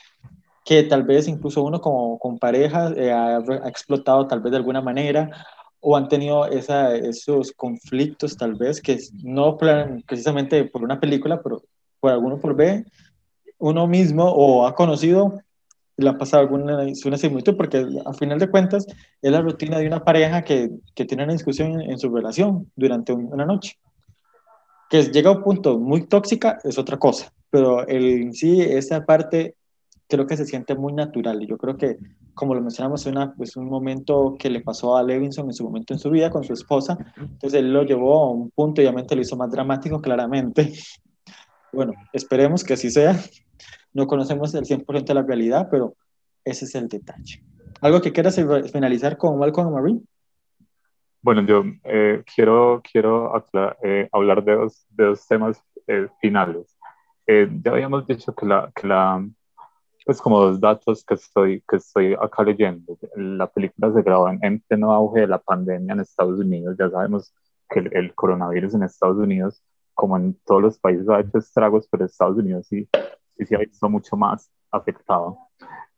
que tal vez incluso uno como con pareja eh, ha, ha explotado tal vez de alguna manera o han tenido esa, esos conflictos tal vez que no plan, precisamente por una película, pero por alguno por B, uno mismo o ha conocido, le ha pasado alguna una similitud, porque al final de cuentas es la rutina de una pareja que, que tiene una discusión en, su relación durante un, una noche. Que llega a un punto muy tóxica es otra cosa, pero el, sí, esa parte creo que se siente muy natural. Y yo creo que, como lo mencionamos, es, una, es un momento que le pasó a Levinson en su momento en su vida con su esposa. Entonces él lo llevó a un punto y obviamente lo hizo más dramático, claramente. Bueno, esperemos que así sea. No conocemos el 100% de la realidad, pero ese es el detalle. ¿Algo que quieras finalizar con Malcolm Marie? Bueno, yo eh, quiero, quiero eh, hablar de dos, de dos temas eh, finales. Eh, ya habíamos dicho que la, que la, pues como dos datos que estoy, que estoy acá leyendo. La película se grabó en, en pleno auge de la pandemia en Estados Unidos. Ya sabemos que el, el, coronavirus en Estados Unidos, como en todos los países, ha hecho estragos, pero Estados Unidos sí, sí se ha visto mucho más afectado.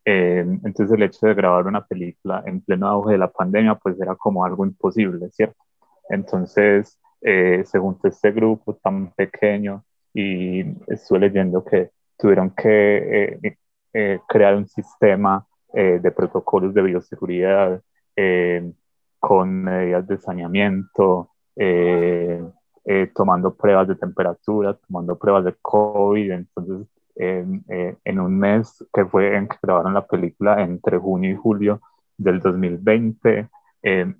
Eh, entonces el hecho de grabar una película en pleno auge de la pandemia, pues era como algo imposible, ¿cierto? Entonces eh, este grupo tan pequeño y estuve leyendo que tuvieron que eh, eh, crear un sistema eh, de protocolos de bioseguridad eh, con medidas de saneamiento, tomando pruebas de temperatura, tomando pruebas de COVID. Entonces, en un mes que fue en que grabaron la película entre junio y julio del 2020,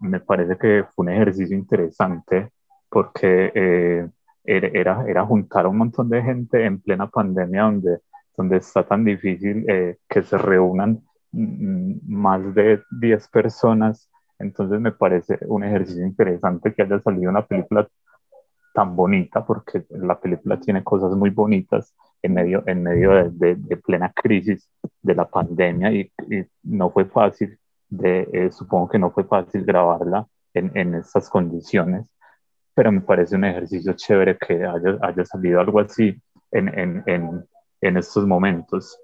me parece que fue un ejercicio interesante porque era, era juntar a un montón de gente en plena pandemia donde donde está tan difícil eh, que se reúnan más de 10 personas. Entonces me parece un ejercicio interesante que haya salido una película tan bonita, porque la película tiene cosas muy bonitas en medio, en medio de, de, de plena crisis de la pandemia y, y no fue fácil, de, eh, supongo que no fue fácil grabarla en, en estas condiciones, pero me parece un ejercicio chévere que haya, haya salido algo así en, en, en en estos momentos.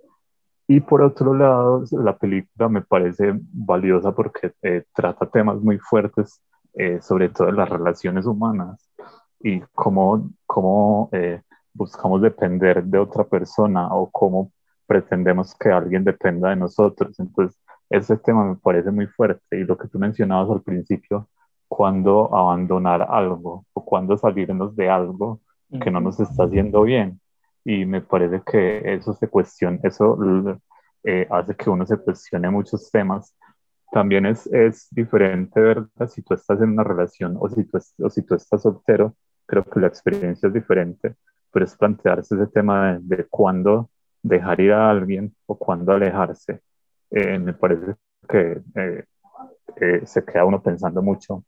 Y por otro lado, la película me parece valiosa porque eh, trata temas muy fuertes, eh, sobre todo en las relaciones humanas y cómo, cómo eh, buscamos depender de otra persona o cómo pretendemos que alguien dependa de nosotros. Entonces, ese tema me parece muy fuerte y lo que tú mencionabas al principio, cuando abandonar algo o cuando salirnos de algo que no nos está haciendo bien y me parece que eso se cuestiona, eso eh, hace que uno se cuestione muchos temas. También es, es diferente, ¿verdad? Si tú estás en una relación o si tú, o si tú estás soltero, creo que la experiencia es diferente, pero es plantearse ese tema de, de cuándo dejar ir a alguien o cuándo alejarse. Eh, me parece que eh, se queda uno pensando mucho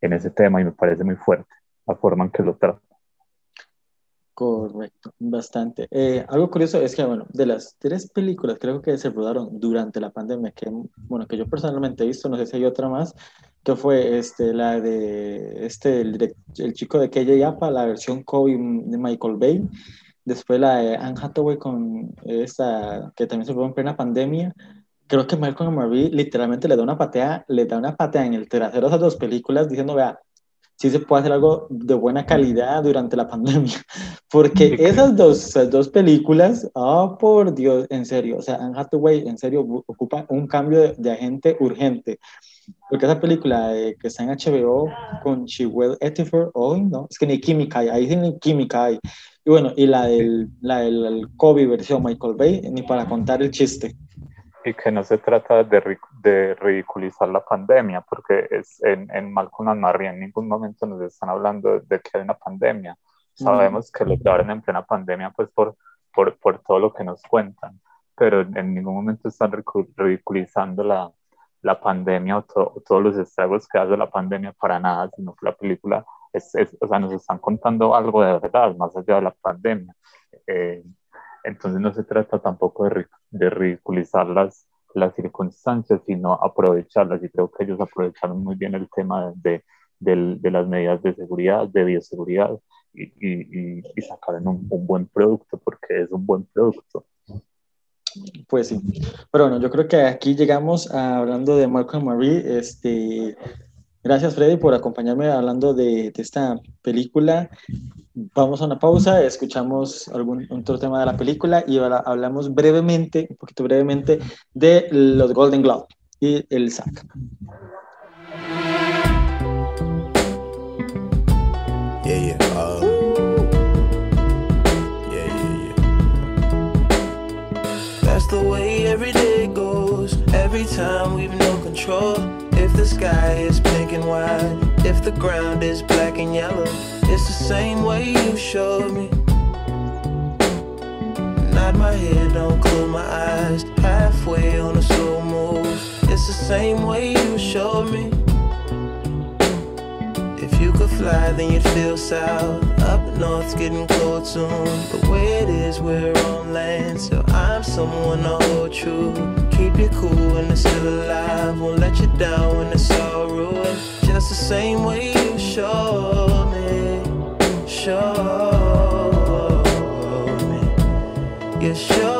en ese tema y me parece muy fuerte la forma en que lo trata. Correcto, bastante. Eh, algo curioso es que, bueno, de las tres películas creo que se rodaron durante la pandemia, que, bueno, que yo personalmente he visto, no sé si hay otra más, que fue este, la de este, el, el chico de KJ Yapa, la versión Kobe de Michael Bay, después la de Anne Hathaway con esta, que también se rodó en plena pandemia. Creo que Malcolm Marie literalmente le da una patea, le da una patea en el trasero a esas dos películas diciendo, vea, sí se puede hacer algo de buena calidad durante la pandemia. Porque esas dos, esas dos películas, oh por Dios, en serio, o sea, Anne Hathaway en serio ocupa un cambio de, agente urgente. Porque esa película que está en HBO con Chiwetel Ejiofor, oh no, es que ni química hay, ahí sí ni química hay. Y bueno, y la del, la del Kobe versión Michael Bay, ni para contar el chiste y que no se trata de, de, ridiculizar la pandemia, porque es en, en Malcolm and Marie en ningún momento nos están hablando de, que hay una pandemia. Sabemos que lo grabaron en plena pandemia, pues por, por, por, todo lo que nos cuentan, pero en ningún momento están ridiculizando la, la pandemia o, todos los estragos que hace la pandemia para nada, sino que la película, es, es, o sea, nos están contando algo de verdad, más allá de la pandemia. Eh, entonces no se trata tampoco de, de ridiculizar las, las circunstancias, sino aprovecharlas. Y creo que ellos aprovecharon muy bien el tema de, de, de las medidas de seguridad, de bioseguridad, y, y, y sacaron un, un, buen producto, porque es un buen producto. Pues sí, pero bueno, yo creo que aquí llegamos a, hablando de Malcolm Marie. Este, gracias Freddy por acompañarme hablando de, de esta película Vamos a una pausa, escuchamos algún otro tema de la película y ahora hablamos brevemente, un poquito brevemente, de los Golden Globe y el SAC. Time we've no control. If the sky is pink and white, if the ground is black and yellow. It's the same way you showed me. Nod my head, don't close my eyes. Halfway on a slow move. It's the same way you showed me. If you could fly, then you'd feel south. Up north's getting cold soon. The way it is, we're on land. So I'm someone to hold true. Keep you cool when it's still alive. Won't let you down when it's all ruined. Just the same way you showed me showed me, you showed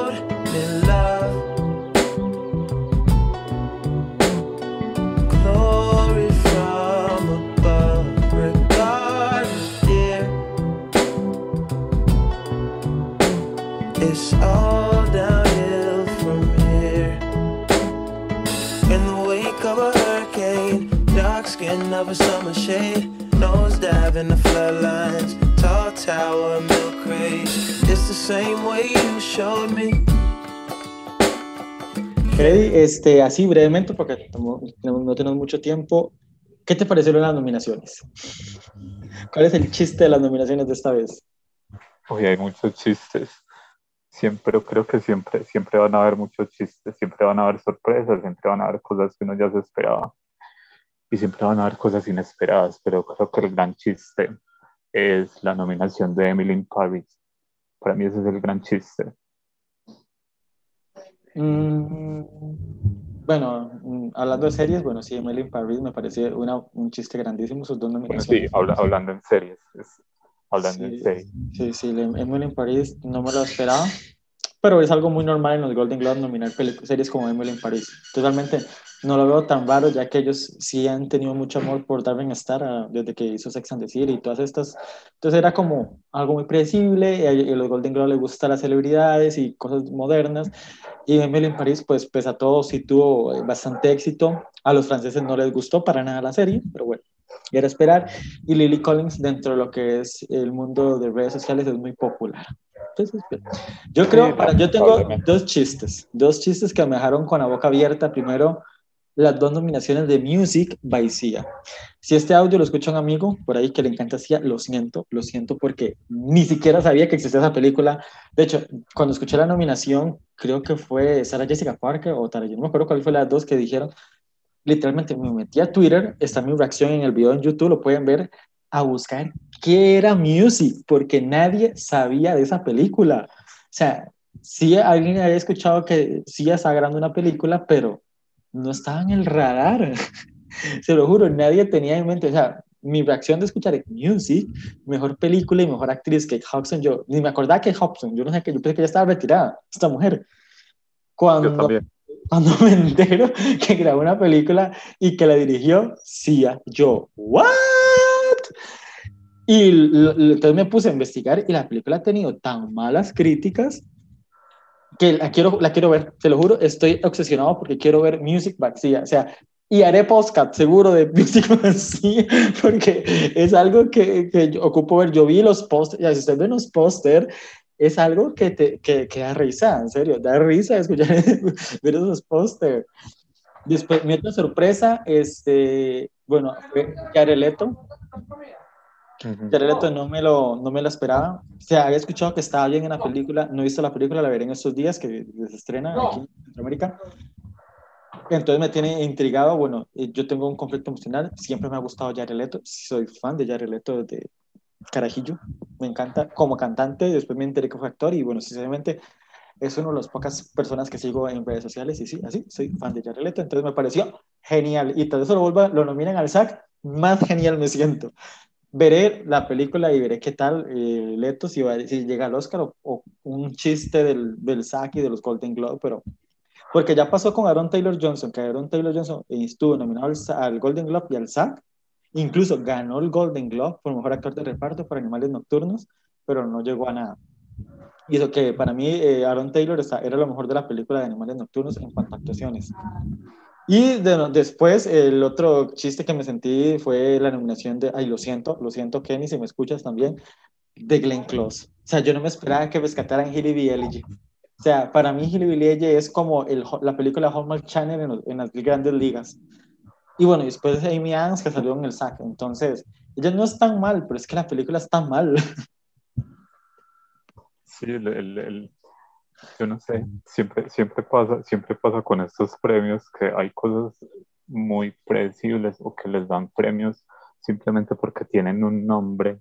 skin of a summer shade, nose dive in the floodlines tall tower, milk crate. It's the same way you showed me. Freddy, este, así brevemente, porque no tenemos mucho tiempo, ¿qué te parecieron las nominaciones? ¿Cuál es el chiste de las nominaciones de esta vez? Hoy hay muchos chistes. Siempre, creo que siempre, siempre van a haber muchos chistes, siempre van a haber sorpresas, siempre van a haber cosas que uno ya se esperaba. Y siempre van a haber cosas inesperadas, pero creo que el gran chiste es la nominación de Emily in Paris. Para mí ese es el gran chiste. Mm, bueno, mm, hablando de series, bueno, sí, Emily in Paris me parece una, un chiste grandísimo, sus dos nominaciones. sí, hablando en series, hablando en series. Sí, sí, Emily in Paris no me lo esperaba, pero es algo muy normal en los Golden Globes nominar series como Emily en París. Totalmente no lo veo tan raro, ya que ellos sí han tenido mucho amor por Darwin Star ah, desde que hizo Sex and the City y todas estas. Entonces era como algo muy predecible, y a los Golden Globes les gustan las celebridades y cosas modernas. Y Emily en París, pues pese a todo, sí tuvo eh, bastante éxito. A los franceses no les gustó para nada la serie, pero bueno, era esperar. Y Lily Collins, dentro de lo que es el mundo de redes sociales, es muy popular. Entonces, yo creo, para, yo tengo dos chistes, dos chistes que me dejaron con la boca abierta. Primero, las dos nominaciones de Music by Sia. Si este audio lo escucha un amigo por ahí que le encanta Sia, lo siento, lo siento porque ni siquiera sabía que existía esa película. De hecho, cuando escuché la nominación, creo que fue Sarah Jessica Parker o Tara, yo no me acuerdo cuál fue las dos que dijeron. Literalmente me metí a Twitter, está mi reacción en el video en YouTube, lo pueden ver, a buscar qué era Music, porque nadie sabía de esa película. O sea, sí alguien había escuchado que sí estaba grabando una película, pero no estaba en el radar. Se lo juro, nadie tenía en mente, o sea, mi reacción de escuchar Music, mejor película y mejor actriz que Hobson, yo ni me acordaba que Hobson, yo no sé que yo pensé que ya estaba retirada, esta mujer. Cuando, cuando me entero que grabó una película y que la dirigió Sia, yo, ¿what? Y entonces me puse a investigar y la película ha tenido tan malas críticas que la quiero, la quiero ver, te lo juro, estoy obsesionado porque quiero ver Music Vacía, o sea, y haré podcast seguro de Music Vacía, porque es algo que, que yo ocupo ver, yo vi los pósters, ya si usted ve los póster, es algo que, te, que, que, da risa, en serio, da risa escuchar ver esos póster. Después, mi otra sorpresa, este, bueno, fue Yareleto, Uh no me, lo, no me lo esperaba. O sea, había escuchado que estaba bien en la película. No he visto la película, la veré en estos días que se estrena aquí en Centroamérica. Entonces me tiene intrigado. Bueno, eh, yo tengo un conflicto emocional. Siempre me ha gustado Jared Leto. Soy fan de Jared Leto desde Carajillo. Me encanta como cantante. Después me enteré que fue actor. Y bueno, sinceramente, es una de las pocas personas que sigo en redes sociales. Y sí, así, soy fan de Jared Leto. Entonces me pareció genial. Y tal vez lo vuelva, lo nominan al SAC. Más genial me siento veré la película y veré qué tal eh, Leto, si, si llega al Oscar o, un chiste del, del SAC y de los Golden Globe, pero porque ya pasó con Aaron Taylor Johnson, que Aaron Taylor Johnson estuvo nominado al, Golden Globe y al SAC, incluso ganó el Golden Globe por mejor actor de reparto por Animales Nocturnos, pero no llegó a nada. Y eso que para mí eh, Aaron Taylor era lo mejor de la película de Animales Nocturnos en cuanto a actuaciones. Y después, el otro chiste que me sentí fue la nominación de, ay, lo siento, lo siento, Kenny, si me escuchas también, de Glenn Close. O sea, yo no me esperaba que rescataran Hilly Elegy. O sea, para mí Hilly Elegy es como el, la película Hallmark Channel en, en, las grandes ligas. Y bueno, después Amy Adams que salió en el saco. Entonces, ella no es tan mal, pero es que la película está mal. Sí, el, el, yo no sé, siempre, siempre, pasa, siempre pasa con estos premios que hay cosas muy predecibles o que les dan premios simplemente porque tienen un nombre,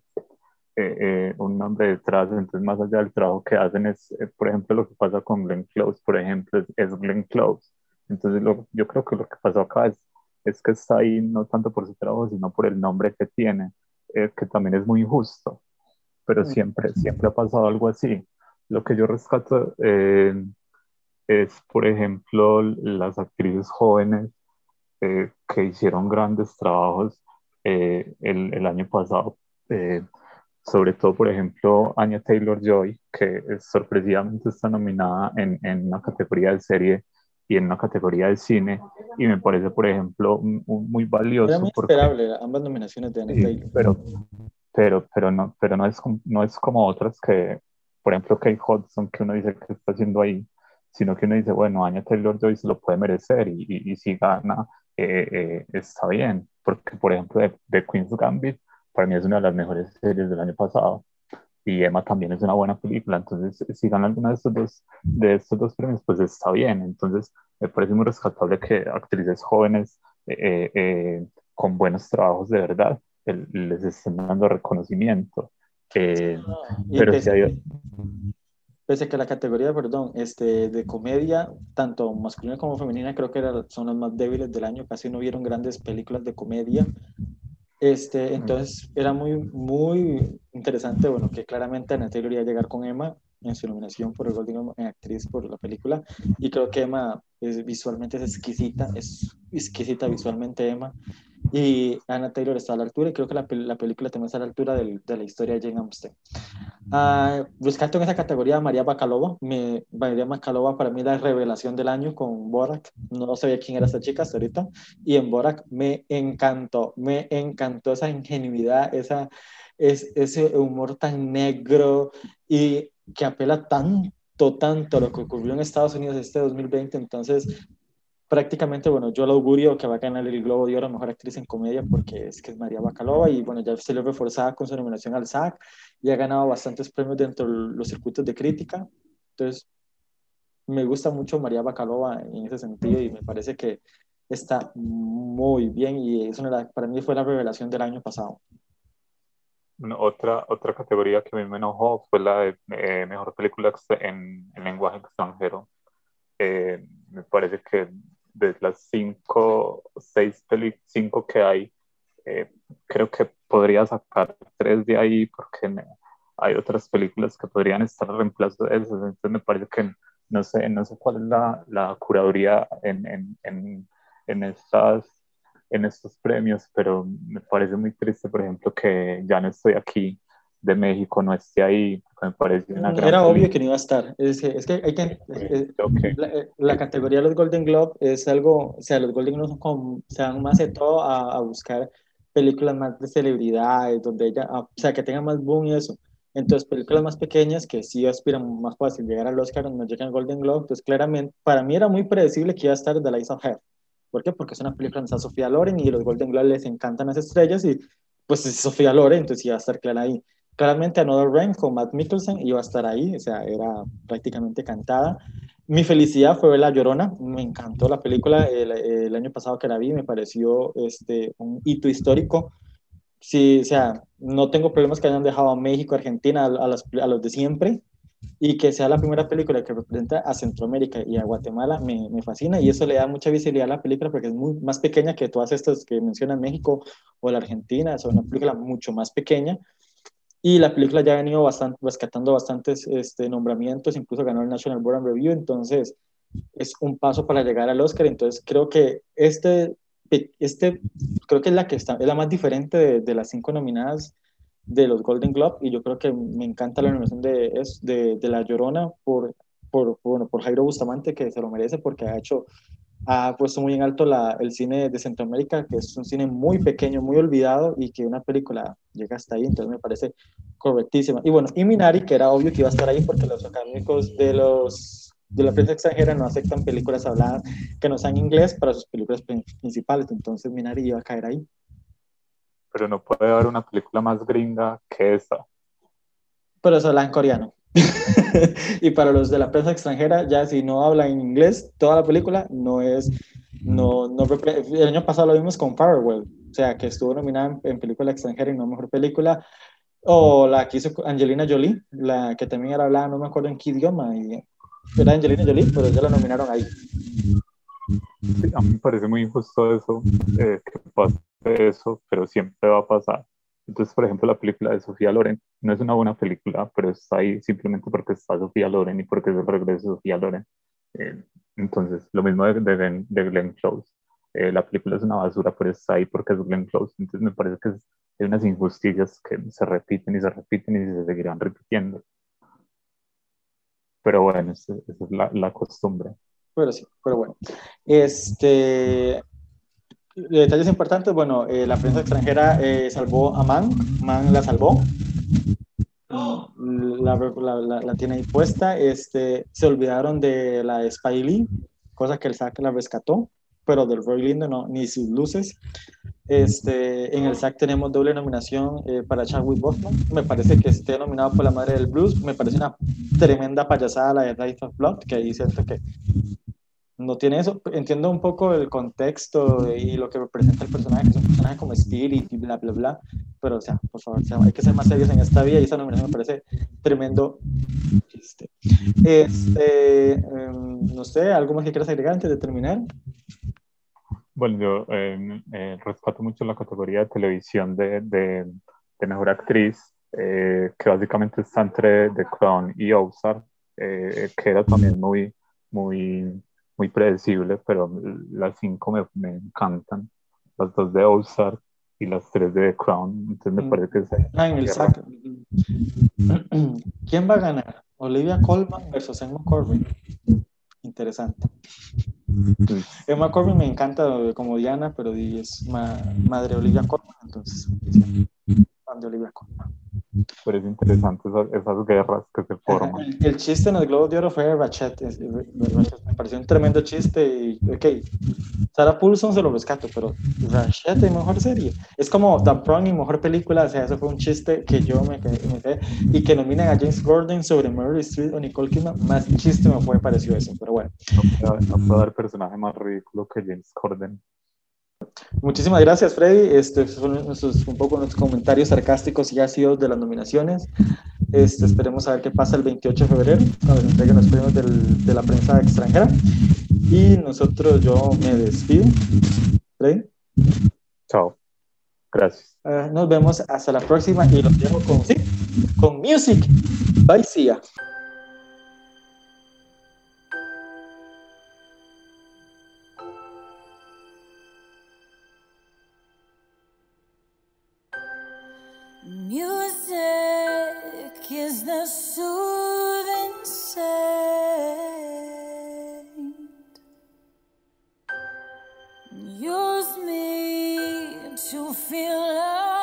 eh, eh, un nombre detrás, entonces más allá del trabajo que hacen es, eh, por ejemplo, lo que pasa con Glenn Close, por ejemplo, es, es Glenn Close. Entonces lo, yo creo que lo que pasó acá es, es que está ahí no tanto por su trabajo, sino por el nombre que tiene, que también es muy injusto, pero siempre, siempre ha pasado algo así. Lo que yo rescato eh, es, por ejemplo, las actrices jóvenes eh, que hicieron grandes trabajos eh, el, el, año pasado. sobre todo, por ejemplo, Anya Taylor Joy, que sorpresivamente está nominada en, en, una categoría de serie y en una categoría de cine, y me parece, por ejemplo, muy valioso. muy esperable ambas nominaciones de Anya Taylor. Pero, pero, pero, no, pero no, es, no es como otras que, por ejemplo, Kate Hudson, que uno dice que está haciendo ahí, sino que uno dice, bueno, Anya Taylor Joy se lo puede merecer y, y, si gana, eh, eh, está bien. Porque, por ejemplo, de, Queen's Gambit, para mí es una de las mejores series del año pasado. Y Emma también es una buena película. Entonces, si gana alguna de estos dos, de estos dos premios, pues está bien. Entonces, me parece muy rescatable que actrices jóvenes eh, con buenos trabajos de verdad les estén dando reconocimiento. Eh, pero pese, pese a que la categoría, perdón, este, de comedia, tanto masculina como femenina, creo que era, son las más débiles del año, casi no vieron grandes películas de comedia. Este, entonces era muy, muy interesante, bueno, que claramente Ana Taylor iba a llegar con Emma, en su nominación por el Golden en actriz por la película. Y creo que Emma es, visualmente es exquisita, es exquisita visualmente Emma. Y Anna Taylor está a la altura y creo que la, la película también está a la altura del, de la historia de Jane Austen. Uh, rescato en esa categoría a María Bacalova. Me, María Bacalova para mí la revelación del año con Borak. No sabía quién era esta chica hasta ahorita. Y en Borak me encantó, me encantó esa ingenuidad, esa, es, ese humor tan negro y que apela tanto, tanto a lo que ocurrió en Estados Unidos este 2020. Entonces, prácticamente, bueno, yo lo augurio que va a ganar el Globo de Oro Mejor Actriz en Comedia porque es que es María Bacalova y bueno, ya se le reforzada con su nominación al SAC y ha ganado bastantes premios dentro de los circuitos de crítica. Entonces, me gusta mucho María Bacalova en ese sentido y me parece que está muy bien y es una, para mí fue la revelación del año pasado. Otra, otra categoría que a mí me enojó fue la de eh, mejor película en, en lenguaje extranjero. Eh, me parece que de las cinco, seis cinco que hay, eh, creo que podría sacar tres de ahí porque hay otras películas que podrían estar a reemplazo de esas. Entonces me parece que no sé, no sé cuál es la, la curaduría en, en, en, en, estas, en estos premios, pero me parece muy triste, por ejemplo, que ya no estoy aquí de México no esté ahí, me parece una gran Era obvio que no iba a estar. Es que, es que hay que. Eh, la, categoría de los Golden Globe es algo. O sea, los Golden Globe son como, se van más de todo a, a, buscar películas más de celebridades, donde ella. o sea, que tengan más boom y eso. Entonces, películas más pequeñas que sí aspiran más fácil llegar al Oscar, no llegan al Golden Globe. Entonces, claramente, para mí era muy predecible que iba a estar The Lights of Hair. ¿Por qué? Porque es una película donde está Sofía Loren y los Golden Globe les encantan las estrellas y pues es Sofía Loren, entonces iba a estar clara ahí. Claramente Another Rain con Matt Mikkelsen iba a estar ahí, o sea, era prácticamente cantada. Mi felicidad fue ver La Llorona, me encantó la película, el, año pasado que la vi me pareció este, un hito histórico. Sí, o sea, no tengo problemas que hayan dejado a México, Argentina, a, los, a los de siempre, y que sea la primera película que representa a Centroamérica y a Guatemala me, me, fascina y eso le da mucha visibilidad a la película porque es muy más pequeña que todas estas que mencionan México o la Argentina, es una película mucho más pequeña y la película ya ha venido bastante, rescatando bastantes este, nombramientos, incluso ganó el National Board and Review, entonces es un paso para llegar al Oscar. Entonces creo que este, este creo que es la que está, es la más diferente de, de las cinco nominadas de los Golden Globe y yo creo que me encanta la nominación de, de, de La Llorona por, por, bueno, por Jairo Bustamante que se lo merece porque ha hecho ha puesto muy en alto la, el cine de Centroamérica, que es un cine muy pequeño, muy olvidado y que una película llega hasta ahí, entonces me parece correctísima. Y bueno, y Minari, que era obvio que iba a estar ahí porque los académicos de, los, de la prensa extranjera no aceptan películas habladas que no sean inglés para sus películas principales, entonces Minari iba a caer ahí. Pero no puede haber una película más gringa que esa. Pero eso la en coreano. y para los de la prensa extranjera, ya si no habla en inglés, toda la película no es, no, no el año pasado lo vimos con Farewell, o sea, que estuvo nominada en, película extranjera y no mejor película, o la que hizo Angelina Jolie, la que también era hablada, no me acuerdo en qué idioma, y era Angelina Jolie, pero ya la nominaron ahí. a mí me parece muy injusto eso, eh, que pase eso, pero siempre va a pasar. Entonces, por ejemplo, la película de Sofía Loren no es una buena película, pero está ahí simplemente porque está Sofía Loren y porque es el regreso de Sofía Loren. Eh, entonces, lo mismo de, de, de Glenn Close. Eh, la película es una basura, pero está ahí porque es Glenn Close. Entonces, me parece que hay unas injusticias que se repiten y se repiten y se seguirán repitiendo. Pero bueno, esa, es la, la costumbre. Pero sí, pero bueno. Este, detalles importantes, bueno, eh, la prensa extranjera eh, salvó a Man, Man la salvó, la, la, la, tiene ahí puesta, este, se olvidaron de la Spy Lee, cosa que el SAC la rescató, pero del Roy Lindo no, ni sus luces. Este, en el SAC tenemos doble nominación eh, para Chadwick Boseman. Me parece que esté nominado por La Madre del Blues. Me parece una tremenda payasada la de Life of Blood, que ahí siento que no tiene eso. Entiendo un poco el contexto y lo que representa el personaje, que es un personaje como Spirit y bla, bla, bla. Pero, o sea, por favor, hay que ser más serios en esta vida y esa nominación me parece tremendo chiste. Este, em, no sé, ¿algo más que quieras agregar antes de terminar? Bueno, yo em, eh, rescato mucho la categoría de televisión de, de, de mejor actriz. eh, que básicamente está entre The Crown y Ozark, eh, que era también muy, muy, muy predecible, pero las cinco me, me encantan, las dos de Ozark y las tres de The Crown, entonces me mm. parece que es... Ah, en el saco. ¿Quién va a ganar? Olivia Colman versus Emma Corbin. Interesante. Emma Corbin me encanta como Diana, pero es madre Olivia Colman, entonces, fan de Olivia Colman. Pero es interesante esas, guerras que se forman. El, chiste en el Globo de Oro fue Ratchet. Me pareció un tremendo chiste. Y, ok, Sarah Paulson se lo rescato, pero Ratchet es mejor serie. Es como The Prong y mejor película. O sea, eso fue un chiste que yo me quedé. Y que nominen a James Gordon sobre Mary Street o Nicole Kidman. Más chiste me fue pareció eso, pero bueno. No, no puedo dar personaje más ridículo que James Gordon. Muchísimas gracias, Freddy. Este son un poco nuestros comentarios sarcásticos y ácidos de las nominaciones. Este, esperemos a ver qué pasa el 28 de febrero, cuando se entreguen los premios del, de la prensa extranjera. Y nosotros, yo me despido. Freddy. Chao. Gracias. Uh, nos vemos hasta la próxima y los dejo con, ¿sí? con Music. Bye, Sia. is the soothing saint. Use me to feel.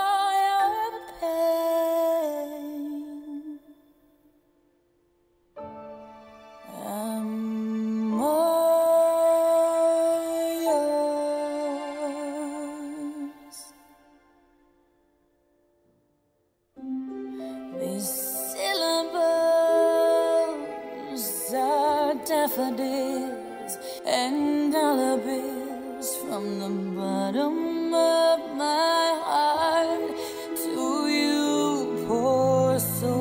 bottom of my heart to you, poor soul.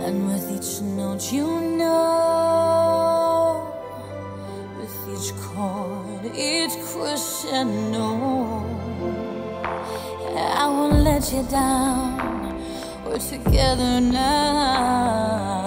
And with each note, you know, with each chord, each crescendo, I won't let you down. We're together now.